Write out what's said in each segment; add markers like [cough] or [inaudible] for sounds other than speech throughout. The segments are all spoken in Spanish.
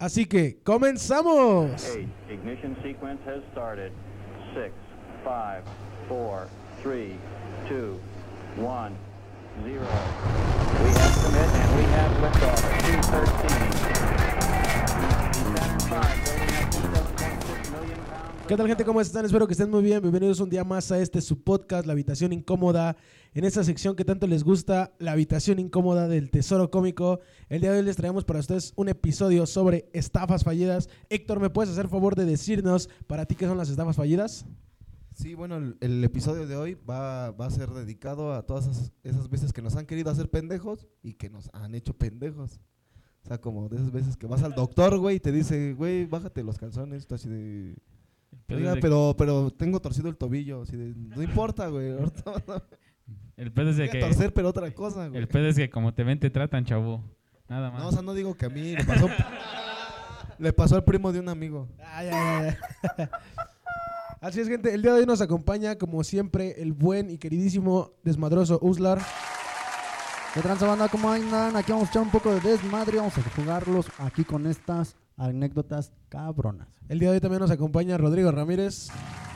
Así que, ¡comenzamos! Ignition sequence has started. Six, five, four, three, two, one, zero. We have commit and we have liftoff at 213. Saturn V building up to 7.6 million pounds. ¿Qué tal gente? ¿Cómo están? Espero que estén muy bien. Bienvenidos un día más a este su podcast, La Habitación Incómoda. En esta sección que tanto les gusta, La Habitación Incómoda del Tesoro Cómico. El día de hoy les traemos para ustedes un episodio sobre estafas fallidas. Héctor, ¿me puedes hacer favor de decirnos para ti qué son las estafas fallidas? Sí, bueno, el, episodio de hoy va, a ser dedicado a todas esas, esas veces que nos han querido hacer pendejos y que nos han hecho pendejos. O sea, como de esas veces que vas al doctor, güey, y te dice, güey, bájate los calzones, tú así de... pedo "Oiga, de- pero, pero tengo torcido el tobillo, así de, no importa, güey, [laughs] El pedo es de que. torcer, pero otra cosa, güey. El pedo es que como te ven, te tratan, chavo. Nada más. No, o sea, no digo que a mí, le pasó, [laughs] le pasó al primo de un amigo. Ay, ay, ay. [laughs] Así es, gente. El día de hoy nos acompaña, como siempre, el buen y queridísimo desmadroso Uslar. ¿Qué tranza banda? ¿Cómo andan? Aquí vamos a echar un poco de desmadre, vamos a jugarlos aquí con estas anécdotas cabronas. El día de hoy también nos acompaña Rodrigo Ramírez.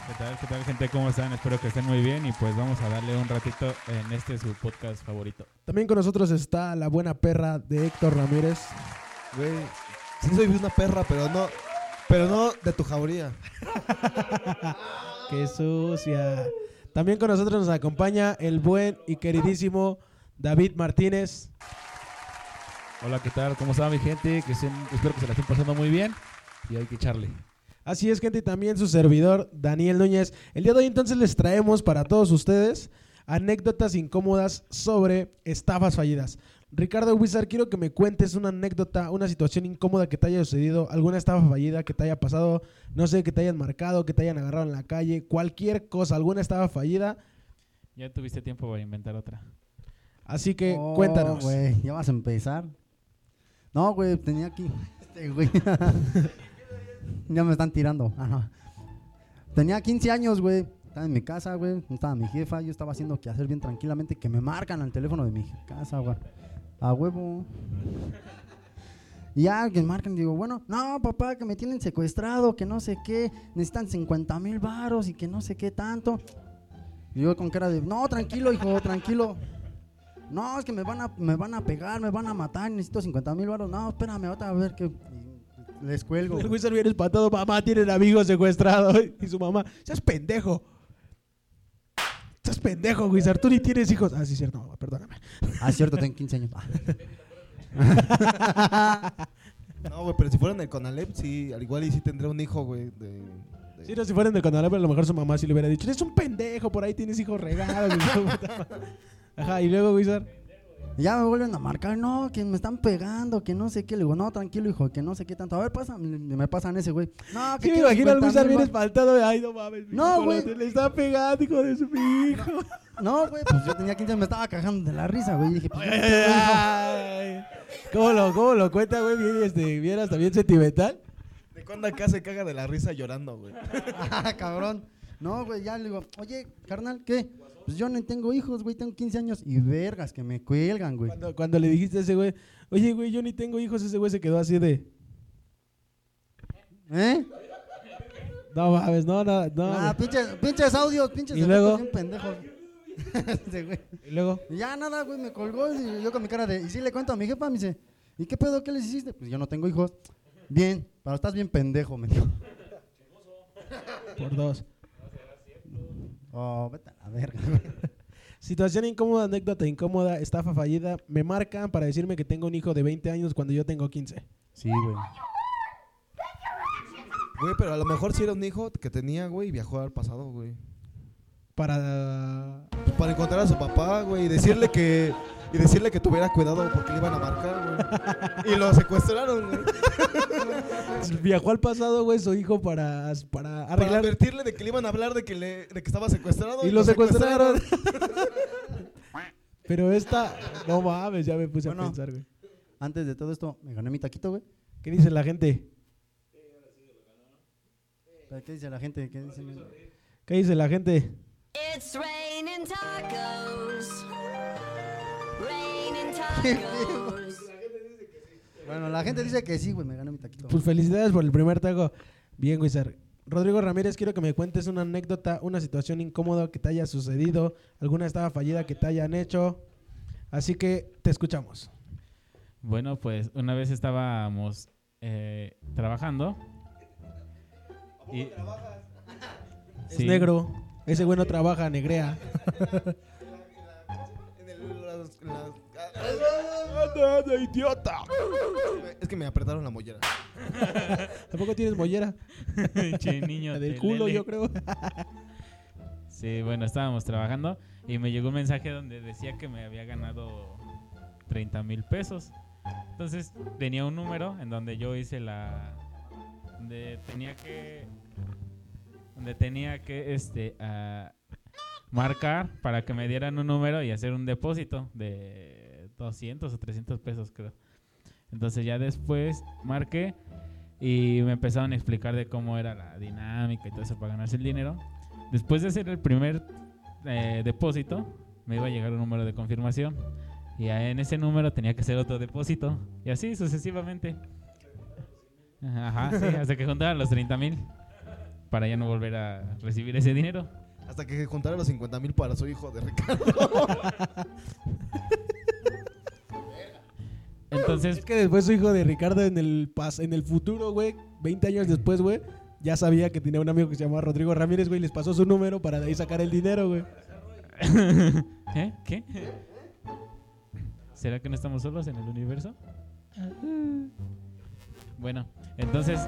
¿Qué tal, qué tal, gente? ¿Cómo están? Espero que estén muy bien y pues vamos a darle un ratito en este su podcast favorito. También con nosotros está la buena perra de Héctor Ramírez. Güey, sí soy una perra, pero no, pero no de tu jauría. [laughs] ¡Qué sucia! También con nosotros nos acompaña el buen y queridísimo David Martínez. Hola, ¿qué tal? ¿Cómo está mi gente? Que estén- espero que se la estén pasando muy bien y hay que echarle. Así es, gente, y también su servidor, Daniel Núñez. El día de hoy entonces les traemos para todos ustedes anécdotas incómodas sobre estafas fallidas. Ricardo Wizard, quiero que me cuentes una anécdota, una situación incómoda que te haya sucedido, alguna estafa fallida que te haya pasado, no sé, que te hayan marcado, que te hayan agarrado en la calle, cualquier cosa, alguna estafa fallida. Ya tuviste tiempo para inventar otra. Así que Oh, cuéntanos. ya vas a empezar. No, güey, tenía aquí. Este, güey. [laughs] ya me están tirando. Tenía 15 años, güey. Estaba en mi casa, güey. Estaba mi jefa. Yo estaba haciendo que hacer bien tranquilamente. Que me marcan al teléfono de mi casa, güey. A huevo. Y ya que marcan, digo, bueno, no, papá, que me tienen secuestrado, que no sé qué, necesitan 50 mil varos y que no sé qué tanto. Y yo con cara de, no, tranquilo, hijo, tranquilo. No, es que me van a, me van a pegar, me van a matar, necesito 50 mil varos. No, espérame, ahorita a ver qué. Y Les cuelgo. El güey. Wizard viene espantado, mamá tiene un amigo secuestrado. [laughs] Y su mamá, seas pendejo. Seas pendejo, Wizard, tú ni tienes hijos. Ah, sí, cierto, mamá, perdóname. Ah, es cierto, tengo 15 años. [laughs] No, güey, pero si fuera en el Conalep, sí, al igual y sí tendría un hijo, güey, de... de- Si no, si fueran del canal, a lo mejor su mamá sí le hubiera dicho, eres un pendejo, por ahí tienes hijos regados. Y su puta madre". Ajá, y luego, Wizard. Ya me vuelven a marcar, no, que me están pegando, que no sé qué. Le digo, no, tranquilo, hijo, que no sé qué tanto. A ver, pasa, me pasan ese, güey. No, que Sí, me imagino al 50,000 Wizard bien espantado. Ay, no mames. No, güey. Le está pegando, hijo de su [laughs] hijo. No, güey, pues yo tenía 15 años, me estaba cagando de la risa, güey. Y dije, pues, Ay, ay, ay. ¿Cómo lo, cómo lo cuenta, güey? Bien, este, bien hasta bien sentimental. ¿De cuándo acá se caga de la risa llorando, güey? [laughs] ah, cabrón. No, güey, ya le digo, oye, carnal, ¿qué? Pues yo no tengo hijos, güey, tengo 15 años. Y vergas, que me cuelgan, güey. Cuando, cuando le dijiste a ese güey, oye, güey, yo ni tengo hijos, ese güey se quedó así de, ¿Eh? no mames, no, no, no. Ah, güey". pinches, pinches audios, pinches ¿Y luego? bien pendejos. [laughs] Güey. Y luego, Y ya nada, güey, me colgó y yo con mi cara de. Y sí le cuento a mi jefa, me dice, ¿y qué pedo? ¿Qué les hiciste? Pues yo no tengo hijos. Bien, pero estás bien pendejo, me dijo. por dos. Oh, vete a la verga, güey. [laughs] Situación incómoda, anécdota incómoda, estafa fallida. Me marcan para decirme que tengo un hijo de 20 años cuando yo tengo 15. Sí, güey. Güey, pero a lo mejor sí era un hijo que tenía, güey, y viajó al pasado, güey. Para... Pues para encontrar a su papá, güey, y decirle que... Y decirle que tuviera cuidado porque le iban a marcar, güey. Y lo secuestraron, güey. Viajó al pasado, güey, su hijo para, para Para arreglar... advertirle de que le iban a hablar de que, le, de que estaba secuestrado. Y lo secuestraron. Pero esta... No mames, ya me puse a pensar, güey. Antes de todo esto, me gané mi taquito, güey. ¿Qué dice la gente? ¿Qué dice la gente? ¿Qué dice? ¿Qué dice la gente? It's raining tacos. Raining [laughs] tacos. Bueno, la gente dice que sí, güey, me gané mi taquito. Pues felicidades por el primer taco. Bien, Wizard. Rodrigo Ramírez, quiero que me cuentes una anécdota, una situación incómoda que te haya sucedido, alguna estafa fallida que te hayan hecho. Así que te escuchamos. Bueno, pues una vez estábamos eh, trabajando. Y, Es Sí. negro. Ese güey no trabaja, negrea. ¡Idiota! Es que me apretaron la mollera. ¿Tampoco tienes mollera? [laughs] Che, niño La del culo, yo creo. Sí, bueno, estábamos trabajando y me llegó un mensaje donde decía que me había ganado 30 mil pesos. Entonces tenía un número en donde yo hice la... donde tenía que... donde tenía que este ah, marcar para que me dieran un número y hacer un depósito de 200 o 300 pesos creo. Entonces ya después marqué y me empezaron a explicar de cómo era la dinámica y todo eso para ganarse el dinero. Después de hacer el primer eh, depósito, me iba a llegar un número de confirmación. Y en ese número tenía que hacer otro depósito. Y así sucesivamente. Ajá, sí, hasta que juntaran los 30 mil. Para ya no volver a recibir ese dinero. Hasta que juntara los 50 mil para su hijo de Ricardo. [laughs] Entonces, Es que después su hijo de Ricardo en el pas en el futuro, güey, 20 años después, güey, ya sabía que tenía un amigo que se llamaba Rodrigo Ramírez, güey, y les pasó su número para de ahí sacar el dinero, güey. [laughs] ¿eh? ¿Qué? ¿Será que no estamos solos en el universo? Bueno, entonces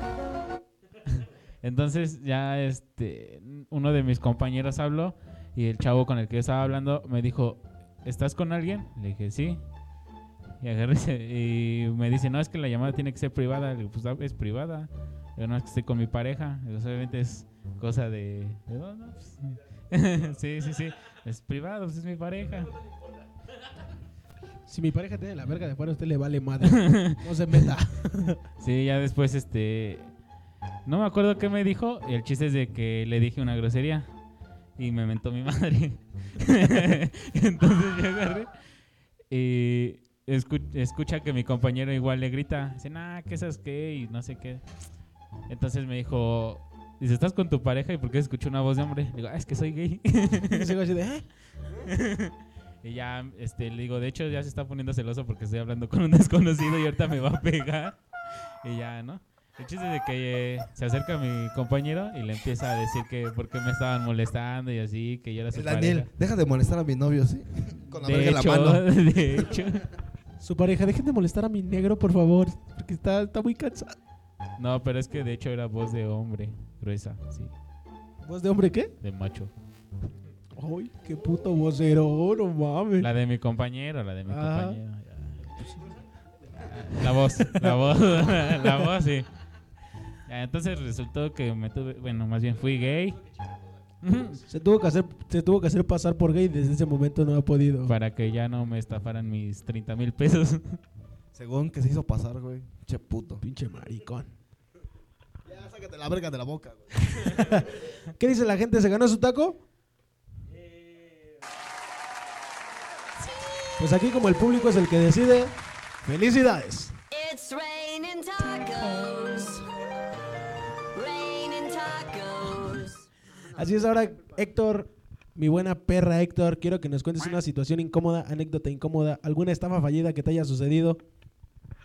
entonces ya este uno de mis compañeros habló y el chavo con el que yo estaba hablando me dijo, ¿estás con alguien? Le dije, sí. Y, agarré y me dice, no, es que la llamada tiene que ser privada. Le digo, pues ah, es privada. Digo, no, es que estoy con mi pareja. Digo, obviamente es cosa de... de, "No, no, pues". [laughs] sí, sí, sí. Es privado, pues es mi pareja. Si mi pareja tiene la verga de fuera, a usted le vale madre. [laughs] No se meta. Sí, ya después, este. No me acuerdo qué me dijo. Y el chiste es de que le dije una grosería. Y me mentó mi [laughs] madre. Entonces yo agarré. Y escu- escucha que mi compañero igual le grita. Dice, nah, ¿qué sabes qué? Y no sé qué. Entonces me dijo. Dice, ¿estás con tu pareja? ¿Y por qué escuché una voz de hombre? Le digo, ah, es que soy gay. Y así de, ¿eh? Y ya, este, le digo, de hecho ya se está poniendo celoso porque estoy hablando con un desconocido y ahorita me va a pegar. Y ya, ¿no? El chiste es de que eh, se acerca mi compañero y le empieza a decir que por qué me estaban molestando y así, que yo era su Daniel, pareja. deja de molestar a mi novio, ¿sí? [laughs] Con la De verga en la hecho, mano. [laughs] de hecho. Su pareja, dejen de molestar a mi negro, por favor, porque está, está muy cansado. No, pero es que de hecho era voz de hombre, gruesa, sí, ¿Voz de hombre qué? de macho. Ay, qué puto vocero, no mames. La de mi compañero, la de mi Ah. compañero. ya. La voz, la voz, [laughs] la voz, sí. Ya, entonces resultó que me tuve, bueno, más bien fui gay. [laughs] Se tuvo que hacer, se tuvo que hacer pasar por gay y desde ese momento no ha podido. para que ya no me estafaran mis 30 mil pesos. [laughs] Según que se hizo pasar, güey. Che puto. Pinche maricón. Ya, sácate la verga de la boca, güey. [laughs] ¿Qué dice la gente? ¿Se ganó su taco? Pues aquí como el público es el que decide, felicidades. It's Así es ahora, Héctor, mi buena perra Héctor, quiero que nos cuentes una situación incómoda, anécdota incómoda, alguna estafa fallida que te haya sucedido.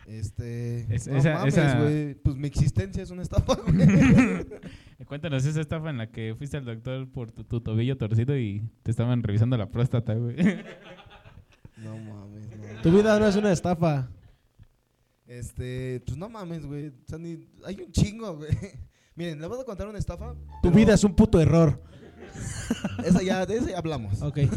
Este. Es- no esa- mames, esa-. Pues mi existencia es una estafa, [laughs] güey. [laughs] Cuéntanos esa estafa en la que fuiste al doctor por tu, tu tobillo torcido y te estaban revisando la próstata, güey. [laughs] no mames, no. Tu vida no es una estafa. Este. Pues no mames, güey. O sea. Hay un chingo, güey. Miren, les voy a contar una estafa. Tu pero vida es un puto error. [laughs] Esa ya, de esa ya hablamos. Ok. [laughs]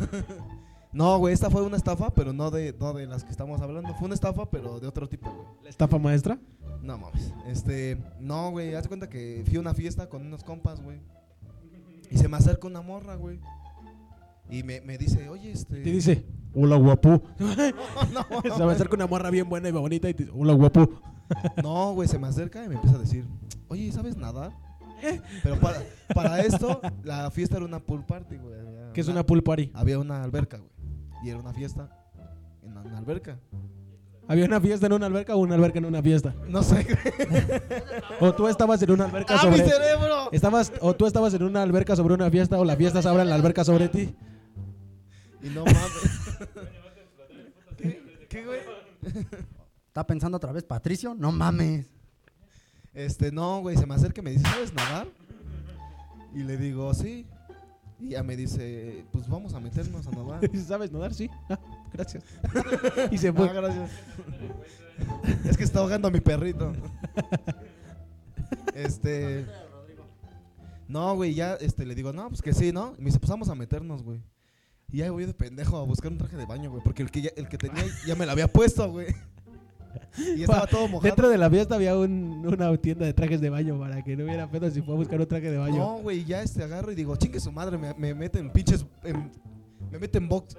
No, güey, esta fue una estafa, pero no de, no de las que estamos hablando. Fue una estafa, pero de otro tipo, güey. ¿La estafa maestra? No mames. Este, no, güey, haz de cuenta que fui a una fiesta con unos compas, güey. Y se me acerca una morra, güey. Y me, me dice, oye, este. Te dice, hola guapo. [laughs] no, Se me acerca una morra bien buena y bonita y te dice, hola guapo. [laughs] No, güey, se me acerca y me empieza a decir, oye, ¿sabes nadar? Pero para, para esto, la fiesta era una pool party, güey. Que es una pool party. Había una alberca, güey. Y era una fiesta en una alberca. ¿Había una fiesta en una alberca o una alberca en una fiesta? No sé. O tú estabas en una alberca ¡Ah, mi sobre... cerebro! Estabas, o tú estabas en una alberca sobre una fiesta o la fiesta se abre en la alberca sobre ti. Y no mames. [laughs] ¿Qué, ¿Qué, güey? ¿Está pensando otra vez Patricio? No mames. Este, no, güey, se me acerca y me dice, ¿sabes nadar? Y le digo, sí. Y ya me dice, pues vamos a meternos a nadar. [laughs] ¿Sabes nadar? Sí. Ah, gracias. [laughs] y se fue. Ah, gracias. es que está ahogando a mi perrito. este. No, güey, ya este, le digo, no, pues que sí, ¿no? Y me dice, pues vamos a meternos, güey. Y ya voy de pendejo a buscar un traje de baño, güey. Porque el que, ya- el que tenía ya me lo había puesto, güey. Y estaba todo mojado. Dentro de la fiesta había un- una tienda de trajes de baño para que no hubiera pedo si fue a buscar un traje de baño. No, güey, ya este agarro y digo, chingue su madre, me, me meten pinches. en- me meten box.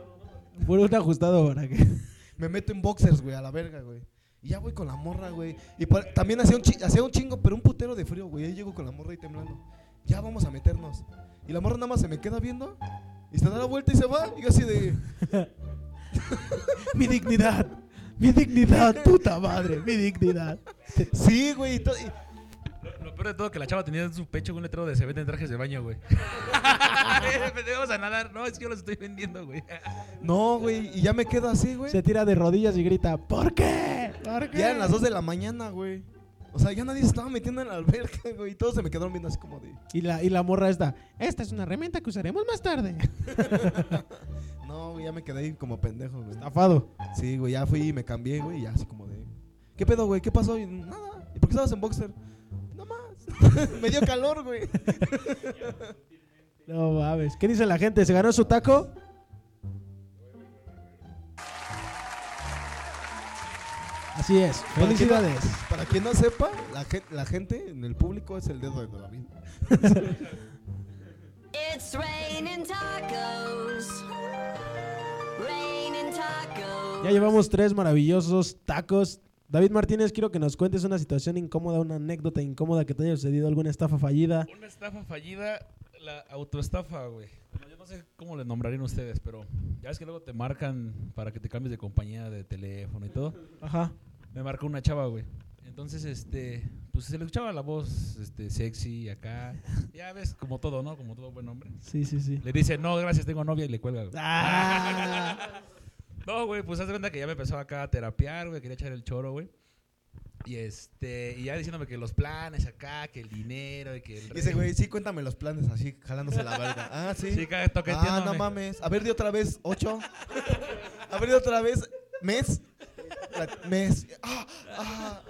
Fue un ajustado para que. [laughs] Me meto en boxers, güey, a la verga, güey. Y ya voy con la morra, güey. Y también hacía un, hacía un chingo, pero un putero de frío, güey. Ahí llego con la morra ahí temblando. Ya vamos a meternos. Y la morra nada más se me queda viendo. Y se da la vuelta y se va. Y yo así de. [laughs] mi dignidad. Mi dignidad, puta madre. Mi dignidad. Sí, güey. y to- y- Lo peor de todo que la chava tenía en su pecho un letrero de se venden trajes de baño, güey. [laughs] Vamos a nadar. No, es que yo los estoy vendiendo, güey. No, güey. Y ya me quedo así, güey. Se tira de rodillas y grita: ¿Por qué? ¿Por qué? Ya eran las 2 de la mañana, güey. O sea, ya nadie se estaba metiendo en la alberca, güey. Y todos se me quedaron viendo así como de. Y la, y la morra esta. Esta es una herramienta que usaremos más tarde. [laughs] Güey, ya me quedé ahí como pendejo, güey. Estafado. Sí, güey, ya fui y me cambié, güey, y ya así como de... ¿Qué pedo, güey? ¿Qué pasó? Y nada. ¿Y por qué estabas en boxer? Nada más. [laughs] me dio calor, güey. No mames. ¿Qué dice la gente? ¿Se ganó su taco? Así es. Para quien no- Felicidades. Para quien no sepa, la, gen- la gente en el público es el dedo de la vida. It's raining tacos. Ya llevamos tres maravillosos tacos. David Martínez, quiero que nos cuentes una situación incómoda, una anécdota incómoda que te haya sucedido, alguna estafa fallida. Una estafa fallida, la autoestafa, güey. Bueno, yo no sé cómo le nombrarían ustedes, pero ya ves que luego te marcan para que te cambies de compañía de teléfono y todo. Ajá. Me marcó una chava, güey. Entonces, este, pues se le escuchaba la voz, este, sexy acá. [laughs] Ya ves, como todo, ¿no? Como todo buen hombre. Sí, sí, sí. Le dice, no, gracias, tengo novia y le cuelga. Ah. [laughs] No, güey, pues haz de cuenta que ya me empezó acá a terapiar, güey, quería echar el choro, güey. Y este, y ya diciéndome que los planes acá, que el dinero y que el Dice, güey, sí, cuéntame los planes así, jalándose la verga. Ah, sí. Sí, ah, no mames. A ver, de otra vez, ocho. [laughs] A ver, de otra vez, mes. La- mes. Ah, ah.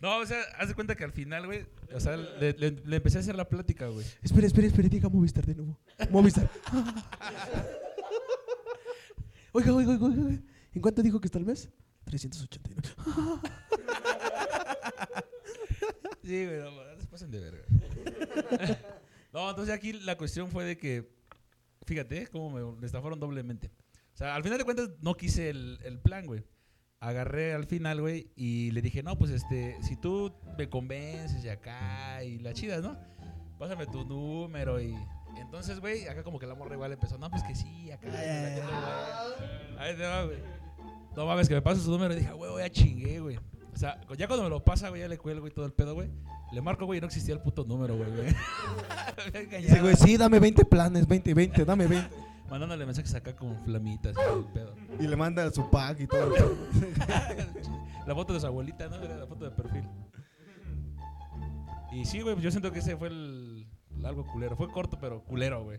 No, o sea, haz de cuenta que al final, güey, o sea, le, le- le empecé a hacer la plática, güey. Espera, espera, espera, diga Movistar de nuevo. Movistar. Oiga, oiga, oiga, oiga. ¿En cuánto dijo que está el mes? 389. Sí, güey, no, se pasen de verga. no, entonces aquí la cuestión fue de que, fíjate, cómo me, me estafaron doblemente. O sea, al final de cuentas no quise el, el plan, güey. Agarré al final, güey, y le dije, no, pues este, si tú me convences y acá y la chida, ¿no? Pásame tu número y... Entonces, güey, acá como que la morra igual empezó, no, pues que sí, acá. Ahí te va, güey. No mames, que me pasa su número y dije, güey, ya chingué, güey. O sea, ya cuando me lo pasa, güey, ya le cuelgo y todo el pedo, güey. Le marco, güey, y no existía el puto número, güey, güey, [laughs] sí, dame 20 planes, 20, 20, dame 20. Mandándole mensajes acá con flamitas y el pedo. Y le manda su pack y todo. [laughs] La foto de su abuelita, ¿no? Era la foto de perfil. Y sí, güey, yo siento que ese fue el, algo culero. Fue corto, pero culero, güey.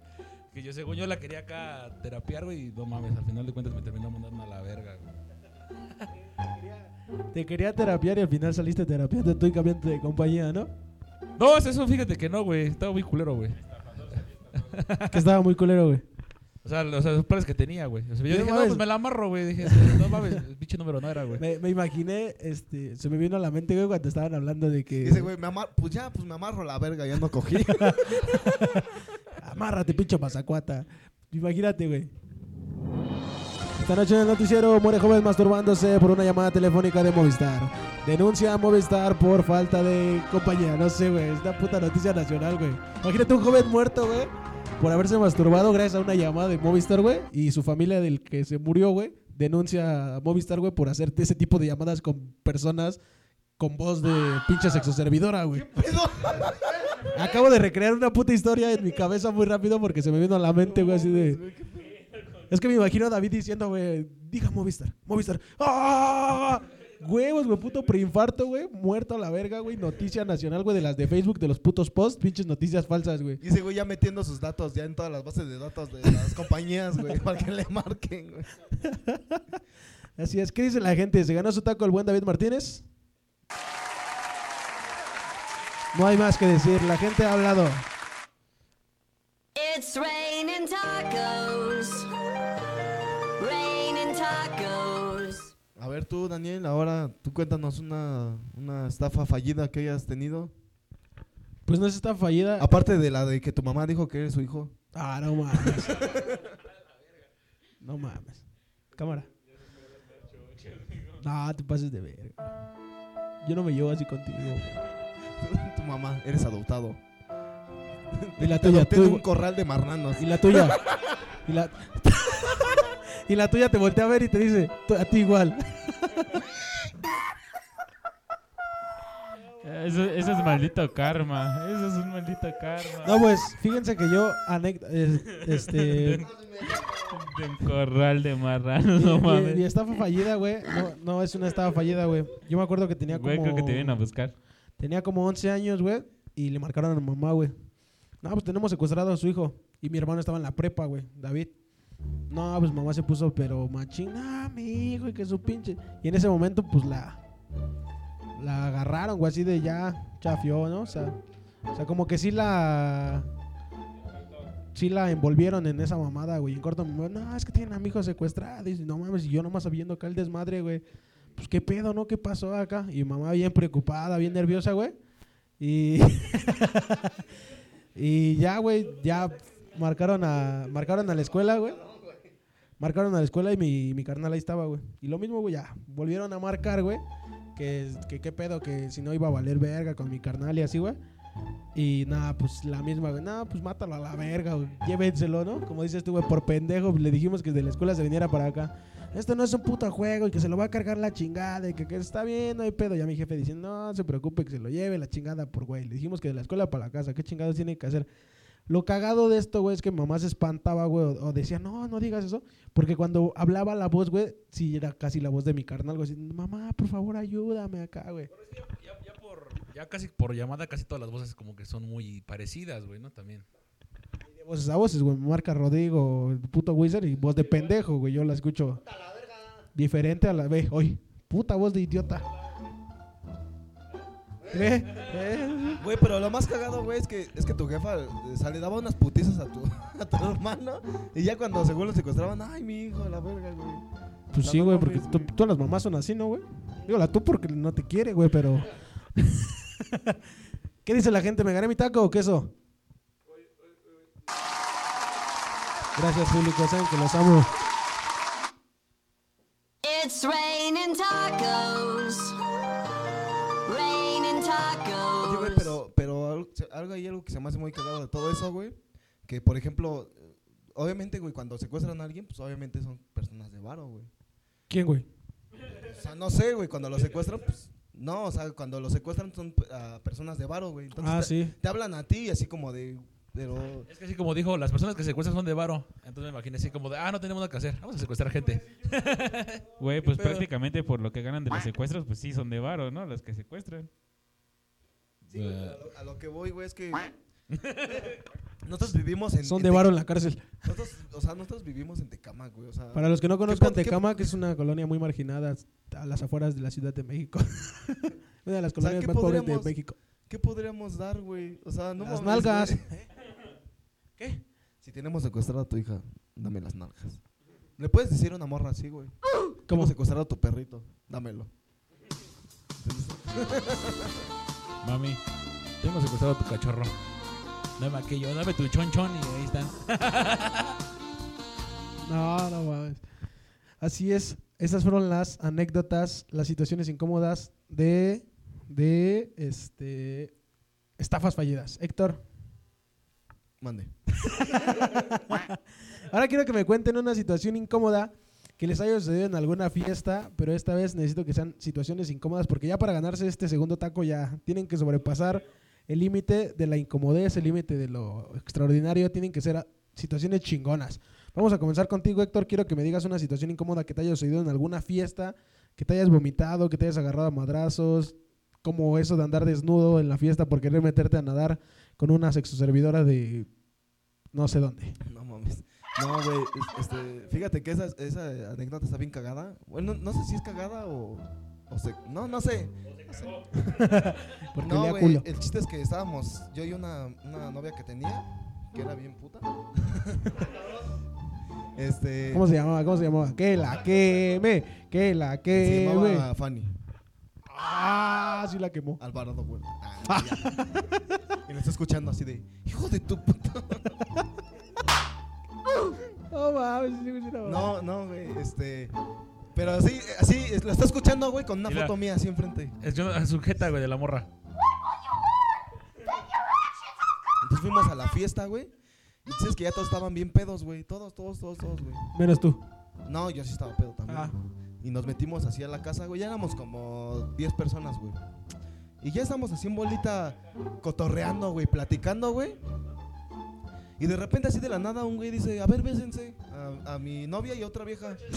Que yo, según yo, la quería acá terapiar, güey, y no mames, al final de cuentas me terminó mandando a la verga, güey. [laughs] Te quería terapiar y al final saliste terapiando tú y cambiando de compañía, ¿no? No, es eso, fíjate que no, güey. Estaba muy culero, güey. Que estaba muy culero, güey. O sea, o sea, los planes que tenía, güey. O sea, yo dije, no, pues me la amarro, güey. Dije, no mames, el pinche número no era, güey. Me, me imaginé, este, se me vino a la mente, güey, cuando estaban hablando de que... Dice, güey, me amar pues ya, pues me amarro la verga, ya no cogí. [laughs] Amárrate, pincho mazacuata. Imagínate, güey. Esta noche en el noticiero muere joven masturbándose por una llamada telefónica de Movistar. Denuncia a Movistar por falta de compañía. No sé, güey. Es una puta noticia nacional, güey. Imagínate un joven muerto, güey. Por haberse masturbado gracias a una llamada de Movistar, güey. Y su familia del que se murió, güey. denuncia a Movistar, güey, por hacerte ese tipo de llamadas con personas con voz de pinche sexoservidora, güey. Acabo de recrear una puta historia en mi cabeza muy rápido porque se me vino a la mente, güey, así de... Es que me imagino a David diciendo, güey, diga Movistar, Movistar. ¡Ah! Huevos, güey, puto preinfarto, güey, muerto a la verga, güey, noticia nacional, güey, de las de Facebook, de los putos posts, pinches noticias falsas, güey. Y ese güey ya metiendo sus datos ya en todas las bases de datos de las compañías, güey, para que le marquen, güey. [laughs] Así es, ¿qué dice la gente? ¿Se ganó su taco el buen David Martínez? No hay más que decir, la gente ha hablado. It's raining tacos. Ver tú, Daniel, ahora tú cuéntanos una, una estafa fallida que hayas tenido. Pues no es esta fallida. Aparte de la de que tu mamá dijo que eres su hijo. Ah, no mames. no mames. Cámara. No, te pases de verga. Yo no me llevo así contigo. güey. [laughs] tu mamá, eres adoptado. Y la tuya, tú. un corral de marranos. Y la tuya. [laughs] Y la, [laughs] y la tuya te voltea a ver y te dice, "Tú- a ti igual. Eso, eso es maldito karma. Eso es un maldito karma. No, pues, fíjense que yo, este, [laughs] De un corral de marranos, no mi, mames. mi estafa fallida, güey, no, no es una estafa fallida, güey. Yo me acuerdo que tenía como, Güey, creo que te vienen a buscar. tenía como 11 años, güey, y le marcaron a mi mamá, güey. No, pues tenemos secuestrado a su hijo. Y mi hermano estaba en la prepa, güey, David. No, pues mamá se puso, pero machín, ah, mi hijo, y que su pinche. Y en ese momento, pues la, la agarraron, güey, así de ya chafió, ¿no? O sea, o sea, como que sí la, sí la envolvieron en esa mamada, güey. En corto, no, es que tienen a mi hijo secuestrado. Y no mames, y yo nomás sabiendo acá el desmadre, güey. Pues qué pedo, ¿no? ¿Qué pasó acá? Y mamá bien preocupada, bien nerviosa, güey. Y, [laughs] y ya, güey, ya marcaron a, marcaron a la escuela, güey. Marcaron a la escuela y mi, mi carnal ahí estaba, güey. Y lo mismo, güey, ya. Volvieron a marcar, güey. Que, que qué pedo, que si no iba a valer verga con mi carnal y así, güey. Y nada, pues la misma, güey. Nada, pues mátalo a la verga, güey. Llévenselo, ¿no? Como dices tú, güey, por pendejo. Le dijimos que de la escuela se viniera para acá. Esto no es un puto juego y que se lo va a cargar la chingada y que, que está bien, no hay pedo. Ya mi jefe diciendo, no se preocupe, que se lo lleve la chingada por güey. Le dijimos que de la escuela para la casa, ¿qué chingados tiene que hacer? Lo cagado de esto, güey, es que mamá se espantaba, güey, o, o decía, no, no digas eso. Porque cuando hablaba la voz, güey, sí era casi la voz de mi carnal, güey. así, Mamá, por favor, ayúdame acá, güey. Ya, ya por, ya casi por llamada, casi todas las voces como que son muy parecidas, güey, ¿no? También. De voces a voces, güey. Marca Rodrigo, el puto Wizard, y voz de pendejo, güey. Yo la escucho diferente a la. Ve, hoy, puta voz de idiota. Ve, ve. Güey, pero lo más cagado, güey, es que, es que tu jefa o sea, le daba unas putizas a tu, [laughs] a tu hermano. Y ya cuando según lo secuestraban, ay, mi hijo, la verga, güey. Pues sí, güey, porque tú- todas las mamás son así, ¿no, güey? Digo, la tú porque no te quiere, güey, pero. [laughs] ¿Qué dice la gente? ¿Me gané mi taco o queso? Gracias, público. Saben que los amo. It's raining tacos. Algo, se- algo hay algo que se me hace muy cagado de todo eso, güey. Que, por ejemplo, obviamente, güey, cuando secuestran a alguien, pues obviamente son personas de varo, güey. ¿Quién, güey? O sea, no sé, güey, cuando lo secuestran, pues... No, o sea, cuando lo secuestran son ah, personas de varo, güey. Entonces Ah, te, sí. te hablan a ti así como de... Pero... Es que así como dijo, las personas que secuestran son de varo. Entonces me imaginé así como de, ah, no tenemos nada que hacer, vamos a secuestrar gente. [laughs] Güey, pues prácticamente por lo que ganan de los secuestros, pues sí son de varo, ¿no? Los que secuestran. Sí, güey, a, lo, a lo que voy, güey, es que... nosotros vivimos en... Son en de varo en la cárcel. Nosotros, o sea, nosotros vivimos en Tecamac, güey. O sea, Para los que no conozcan pod- qué- Tecama, que es una colonia muy marginada a las afueras de la Ciudad de México. [laughs] una de las O sea, colonias ¿qué más pobres de México. ¿qué podríamos dar, güey? O sea, no Las mames, nalgas. [laughs] ¿Qué? Si tenemos secuestrado a tu hija, dame las nalgas. ¿Le puedes decir una morra así, güey? ¿Cómo? ¿Cómo secuestrar a tu perrito? Dámelo. [laughs] Mami, tengo secuestrado a tu cachorro. Dame aquello, dame tu chonchón y ahí están. [laughs] No, no mames. Así es. Esas fueron las anécdotas, las situaciones incómodas de, de este, estafas fallidas. Héctor, Mande. [laughs] ahora quiero que me cuenten una situación incómoda que les haya sucedido en alguna fiesta, pero esta vez necesito que sean situaciones incómodas porque ya para ganarse este segundo taco ya tienen que sobrepasar el límite de la incomodez, el límite de lo extraordinario, tienen que ser situaciones chingonas. Vamos a comenzar contigo, Héctor. Quiero que me digas una situación incómoda que te haya sucedido en alguna fiesta, que te hayas vomitado, que te hayas agarrado a madrazos, como eso de andar desnudo en la fiesta por querer meterte a nadar con una sexoservidora de no sé dónde. No. No, güey. es- Este, fíjate que esa, esa anécdota está bien cagada. Bueno, no sé si es cagada o. o se- no, no sé. [laughs] Porque No, güey. culo. El chiste es que estábamos. Yo y una, una novia que tenía, que era bien puta. [laughs] este. ¿Cómo se llamaba? ¿Cómo se llamaba? Que la queme, que la Se queme. llamaba Fanny. Ah, sí la quemó. Alvarado, güey. [laughs] Ah, y lo está escuchando así de. Hijo de tu puta. No mames, sí, sí, no. No, no, güey. Este. Pero así, así, lo está escuchando, güey, con una Mira. foto mía así enfrente. Es yo, sujeta, güey, de la morra. Entonces fuimos a la fiesta, güey. Y dices que ya todos estaban bien pedos, güey. Todos, todos, todos, todos, güey. Menos tú. No, yo sí estaba pedo también. Ah. Y nos metimos así a la casa, güey. Ya éramos como 10 personas, güey. Y ya estamos así en bolita cotorreando, güey, platicando, güey. Y de repente así de la nada un güey dice, a ver, bésense a, a mi novia y otra vieja. [laughs]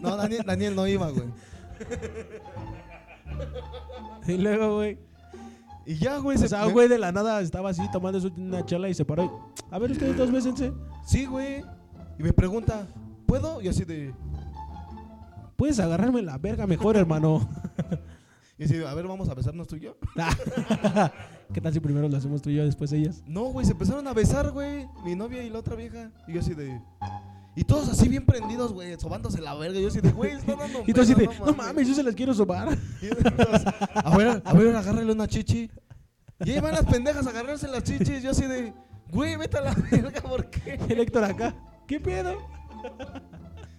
No, Daniel, Daniel no iba, güey. Y luego, güey. Y ya, güey, O se sea, me- güey de la nada estaba así tomando su- una chela y se paró. y, A ver, ustedes dos bésense. Sí, güey. Y me pregunta, ¿puedo? Y así de, Puedes agarrarme la verga mejor, hermano. [laughs] y así a ver, vamos a besarnos tú y yo. [laughs] ¿Qué tal si primero lo hacemos tú y yo, después ellas? No, güey, se empezaron a besar, güey. Mi novia y la otra vieja. Y yo así de. Y todos así bien prendidos, güey, sobándose la verga. Y yo así de, güey, está dando. Y tú así de, no mames, yo se las quiero sobar. [laughs] Y entonces, a ver, a ver, agárrale una chichi. Y ahí van las pendejas a agarrarse las chichis. Yo así de, güey, vete a la verga, ¿por qué? El [laughs] Héctor acá. ¿Qué pedo?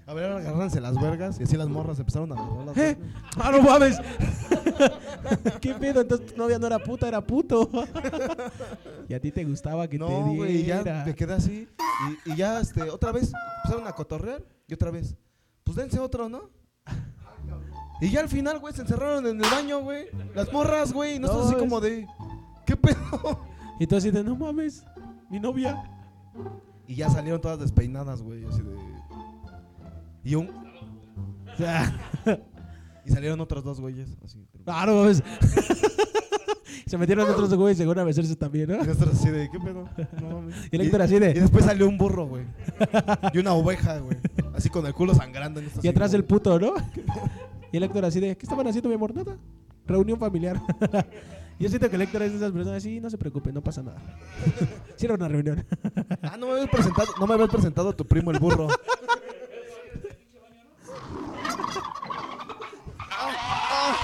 A ver, ahora agárranse las vergas. Y así las morras empezaron a agarrar las ¿Eh? ¡Ah, no mames! [laughs] ¿Qué pedo? Entonces tu novia no era puta, era puto. [laughs] y a ti te gustaba que te No, güey, ya diera. me quedé así. Y, y ya, este, otra vez empezaron a cotorrear. Y otra vez, pues dense otro, ¿no? Y ya al final, güey, se encerraron en el baño, güey. Las morras, güey. Y no, No, estás así es- como de, ¿qué pedo? Y tú así de, no mames, mi novia. Y ya salieron todas despeinadas, güey. Así de. Y un. O sea, [laughs] Y salieron otros dos güeyes. Así. ah, no mames. [laughs] Se metieron otros güeyes seguro a besarse también, ¿no? Y nosotros así de, ¿qué pedo? No mames. Y el Héctor así de- Y después salió un burro, güey. Y una oveja, güey. Así con el culo sangrando. Y atrás el puto, ¿no? Y el Héctor así de, ¿qué estaban haciendo, mi amor? Nada. Reunión familiar. [laughs] Yo siento que el Héctor es de esas personas, sí, no se preocupe, no pasa nada. Sí era una reunión. Ah, no me habías presentado, no me habías presentado a tu primo el burro.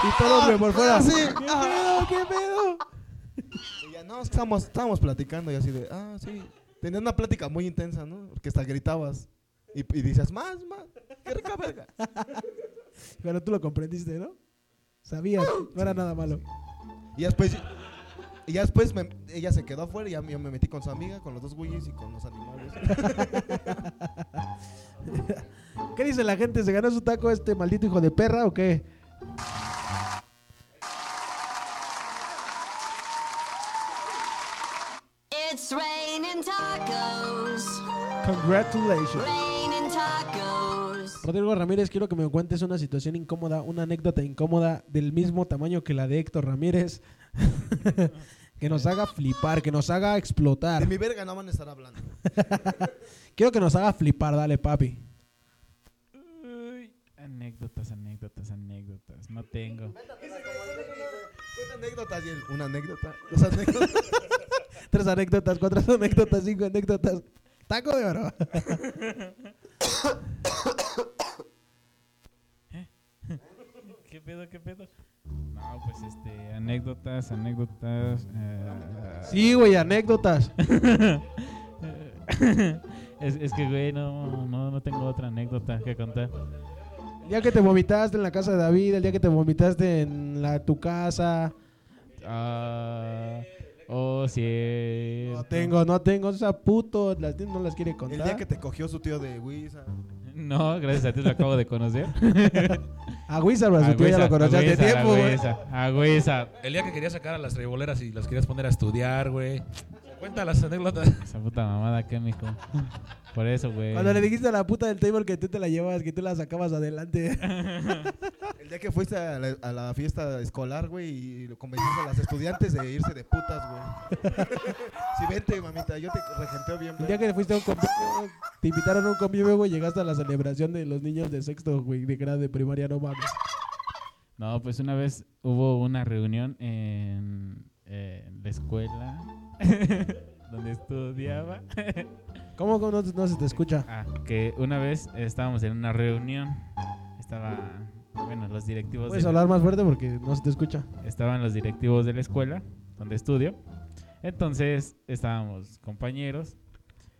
Y todos me por fuera. ah, sí. ¿Qué pedo? ¿Qué pedo? Y ya, no, estábamos, estábamos platicando y así de, ah, sí. Tenías una plática muy intensa, ¿no? Porque hasta gritabas. Y, y dices, más, más, qué rica verga. [laughs] Pero tú lo comprendiste, ¿no? Sabías, no era nada malo. Y después, y ya después me- ella se quedó afuera y ya yo me metí con su amiga, con los dos güeyes y con los animales. [laughs] ¿Qué dice la gente? ¿Se ganó su taco este maldito hijo de perra o qué? It's raining tacos. Congratulations. Raining tacos. Rodrigo Ramírez, quiero que me cuentes una situación incómoda, una anécdota incómoda del mismo tamaño que la de Héctor Ramírez. [laughs] que nos haga flipar, que nos haga De explotar. mi verga no van a estar hablando. [laughs] Quiero que nos haga flipar, dale, papi. Uy, anécdotas, anécdotas, anécdotas. No tengo. Anécdotas, y él, Una anécdota. Dos anécdotas. [laughs] Tres anécdotas, cuatro anécdotas, cinco anécdotas. Taco de oro. [coughs] ¿Qué pedo, qué pedo? No, pues este, anécdotas, anécdotas. eh, Sí, güey, anécdotas. [laughs] es, es que, güey, no, no, no tengo otra anécdota que contar. El día que te vomitaste en la casa de David, el día que te vomitaste en la, tu casa. Ah, Oh, sí. No tengo, no tengo. O sea, puto, las, no las quiere El contar. día que te cogió su tío de Wisa. No, gracias a ti lo acabo de conocer. [laughs] A Wizard, a su tío ya lo conocías de tiempo, güey. A Wizard. El día que querías sacar a las treboleras y las querías poner a estudiar, güey. Cuenta las anécdotas. Esa puta mamada que mijo. Por eso, güey. Cuando le dijiste a la puta del table que tú te la llevabas, que tú la sacabas adelante. [laughs] El día que fuiste a la, a la fiesta escolar, güey, y lo convenciste a las estudiantes de irse de putas, güey. sí, vente, mamita, yo te regenteo bien, El güey. día que fuiste a un convivio, te invitaron a un convivio, güey, llegaste a la celebración de los niños de sexto, güey, de grado de primaria, no mames. No, pues una vez hubo una reunión en, en la escuela donde estudiaba. ¿Cómo, cómo no, no se te escucha? Ah, que una vez estábamos en una reunión. Estaba, bueno, los directivos. Puedes de- hablar más fuerte porque no se te escucha. estaban los directivos de la escuela donde estudio. Entonces estábamos compañeros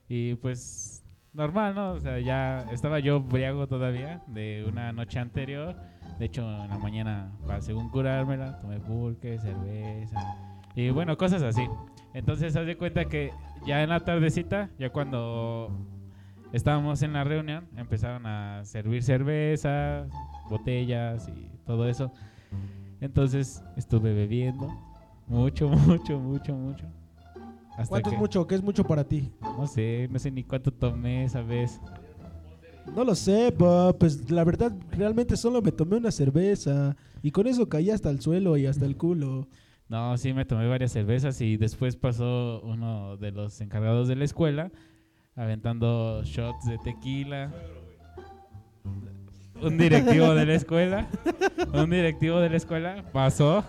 y pues normal, ¿no? O sea, ya estaba yo briago todavía de una noche anterior. De hecho, en la mañana, para según curármela, tomé pulque, cerveza y bueno, cosas así. Entonces, haz de cuenta que ya en la tardecita, ya cuando estábamos en la reunión, empezaron a servir cerveza, botellas y todo eso. Entonces estuve bebiendo mucho, [laughs] mucho, mucho, mucho. Hasta ¿Cuánto que, es mucho? ¿Qué es mucho para ti? No sé, no sé ni cuánto tomé esa vez. No lo sé, pa, pues la verdad, realmente solo me tomé una cerveza y con eso caí hasta el suelo y hasta el culo. No, sí, me tomé varias cervezas y después pasó uno de los encargados de la escuela aventando shots de tequila. Un directivo de la escuela, un directivo de la escuela pasó.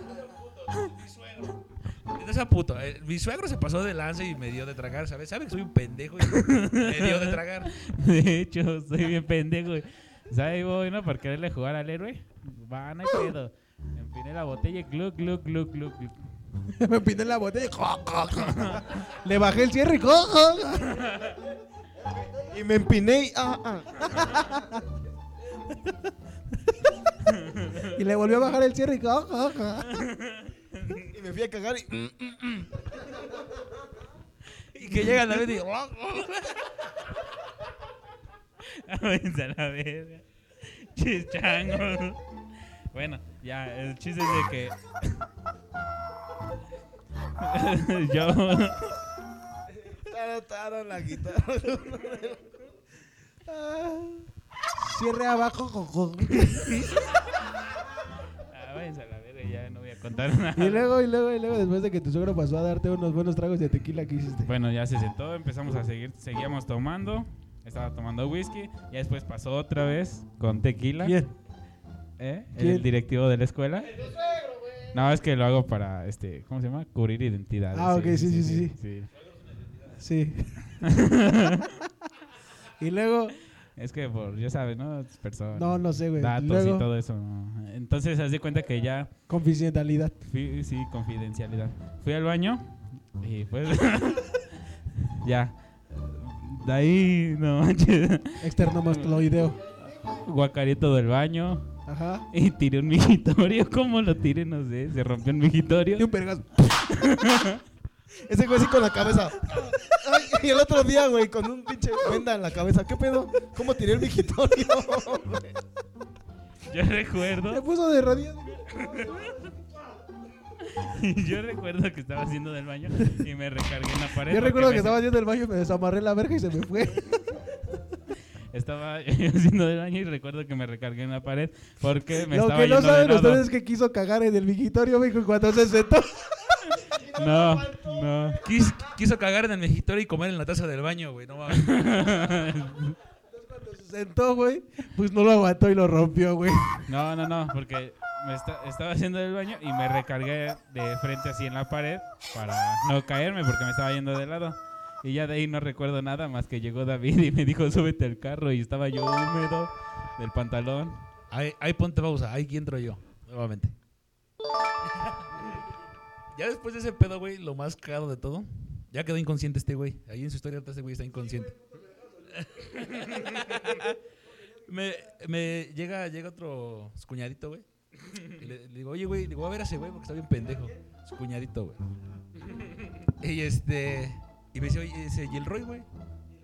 Puto. eh, mi suegro se pasó de lance y me dio de tragar, ¿sabes? Sabe que soy un pendejo y me dio de tragar. [laughs] De hecho, estoy bien pendejo. ahí voy, ¿no? Por quererle jugar al héroe. Va, no hay pedo. Empiné la botella y gluc, gluc, gluc, gluc, [laughs] me empiné la botella y Le bajé el cierre y Y me empiné y... Ah, ah. [laughs] y le volvió a bajar el cierre y Y me fui a cagar y... mm, Y que llega la vez y... [laughs] Váyanse a la verga. Chischango. Bueno, ya, el chiste es de que. [laughs] Yo. Tara, la guitarra. Cierre abajo. Ah, váyanse a la verga, ya no voy a contar nada. Y luego, y luego, y luego, después de que tu suegro pasó a darte unos buenos tragos de tequila, ¿qué hiciste? Bueno, ya se sentó, empezamos a seguir, seguíamos tomando. Estaba tomando whisky. Y después pasó otra vez con tequila. ¿Quién? ¿Eh? ¿Quién? El directivo de la escuela. No, es que lo hago para, este, ¿cómo se llama? Cubrir identidades. Ah, ok, sí, sí, sí. sí. Sí. [laughs] y luego, Es que por, ya sabes, ¿no? Personas. no, no sé, güey. datos Luego, y todo eso. ¿no? Entonces, haz de cuenta que ya confidencialidad. fui, sí, confidencialidad. Fui al baño y pues [laughs] ya. De ahí, no manches, Externo mastloideo. guacaré todo el baño Ajá. y tiré un migitorio. [laughs] ¿Cómo lo tiré? No sé, se rompió el migitorio. Y un vergazo. [laughs] Ese güey así con la cabeza. Ay, y el otro día, güey, con un pinche venda en la cabeza. ¿Qué pedo? ¿Cómo tiré el vigitorio? [laughs] Yo Se recuerdo, puso de rodillas. yo recuerdo que estaba haciendo del baño y me recargué en la pared. Yo recuerdo me que estaba haciendo el baño, me desamarré la verga y se me fue. Estaba [laughs] haciendo del baño y recuerdo que me recargué en la pared porque me Lo estaba que no yendo de saben lado. ustedes es que quiso cagar en el vigitorio, mijo, y cuando se sentó. [laughs] No, no. Quis- quiso cagar en el mejitorio y comer en la taza del baño, güey. No mames. [laughs] Cuando se sentó, güey, pues no lo aguantó y lo rompió, güey. No, no, no, porque me esta- estaba haciendo el baño y me recargué de frente así en la pared para no caerme porque me estaba yendo de lado. Y ya de ahí no recuerdo nada más que llegó David y me dijo súbete al carro y estaba yo húmedo del pantalón. Ahí, ahí ponte pausa. Ahí entro yo. Nuevamente. ya después de ese pedo, güey, lo más caro de todo. Ya quedó inconsciente este güey. Ahí en su historia ahorita este güey está inconsciente. [laughs] me, me llega, llega otro cuñadito, güey. Y le, le digo, oye, güey, digo, a ver a ese güey porque está bien pendejo. Su cuñadito, güey. Y este. Y me dice, oye, ese, ¿y el Roy, güey?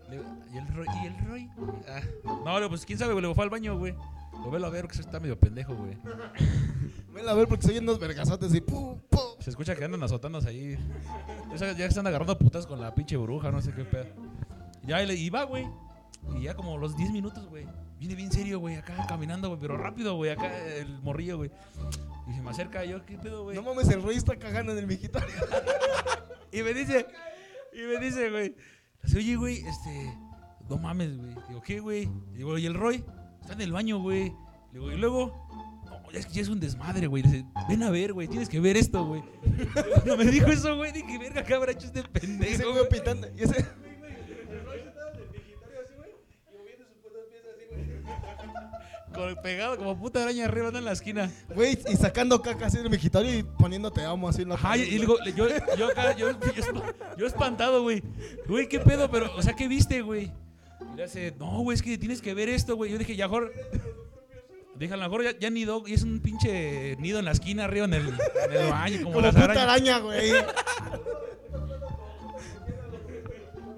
Le digo, ¿Y el Roy? ¿Y el Roy? Ah, no, le pues quién sabe, güey. Le digo, fue al baño, güey. Lo velo a ver que está medio pendejo, güey. [laughs] Ven a ver porque soy unos vergazotes y pu, pu. Se escucha que andan azotándose ahí. Ya se- están agarrando putas con la pinche bruja, no sé qué pedo. Ya, y, le- y va, güey. Y ya como los 10 minutos, güey. Viene bien serio, güey, acá caminando, güey, pero rápido, güey, acá el morrillo, güey. Y se me acerca yo, ¿qué pedo, güey? No mames, el rey está cagando en el mijitorio. [laughs] Y me dice, y me dice, güey, dice, oye, güey, este, no mames, güey. Digo, ¿qué, güey? Digo, ¿y el Roy? Está en el baño, güey. Digo, y luego, no, ya es que ya es un desmadre, güey. Dice, ven a ver, güey, tienes que ver esto, güey. [laughs] Cuando me dijo eso, güey, dije, verga, ¿qué habrá hecho este Y ese pendejo, güey? pitando. Y ese. Con- Pegado como puta araña arriba, anda en la esquina. Güey, y sacando caca así en el mijitorio y poniéndote amo así en la Ajá, y, digo, yo, yo acá, yo, yo, esp- yo espantado, güey. Güey, ¿qué pedo? Pero, o sea, ¿qué viste, güey? Y le hace, no, güey, es que tienes que ver esto, güey. Yo dije, ya, mejor. Dije, a lo mejor ya, ya nido, y es un pinche nido en la esquina arriba en el, en el baño, como, Como las puta arañas. araña, güey.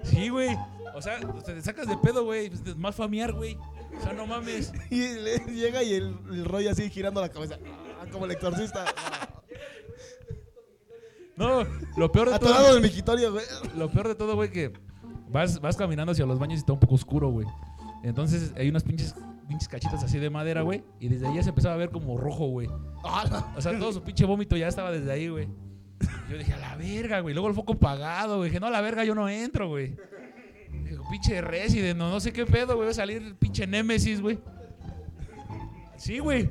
Sí, güey. O sea, te sacas de pedo, güey. pues, es más familiar, güey. O sea, no mames. Y le- llega y el, el rollo así girando la cabeza. Ah, como el exorcista. No, lo peor de todo. Atorado en el mijitorio, güey. Lo peor de todo, güey, que vas, vas caminando hacia los baños y está un poco oscuro, güey. Entonces hay unas pinches, pinches cachitas así de madera, güey. Y desde ahí ya se empezaba a ver como rojo, güey. O sea, todo su pinche vómito ya estaba desde ahí, güey. Yo dije, a la verga, güey. Luego el foco apagado, güey. Dije, no, a la verga, yo no entro, güey. Pinche Resident, no, no sé qué pedo, güey. Va a salir el pinche Nemesis, güey. Sí, güey.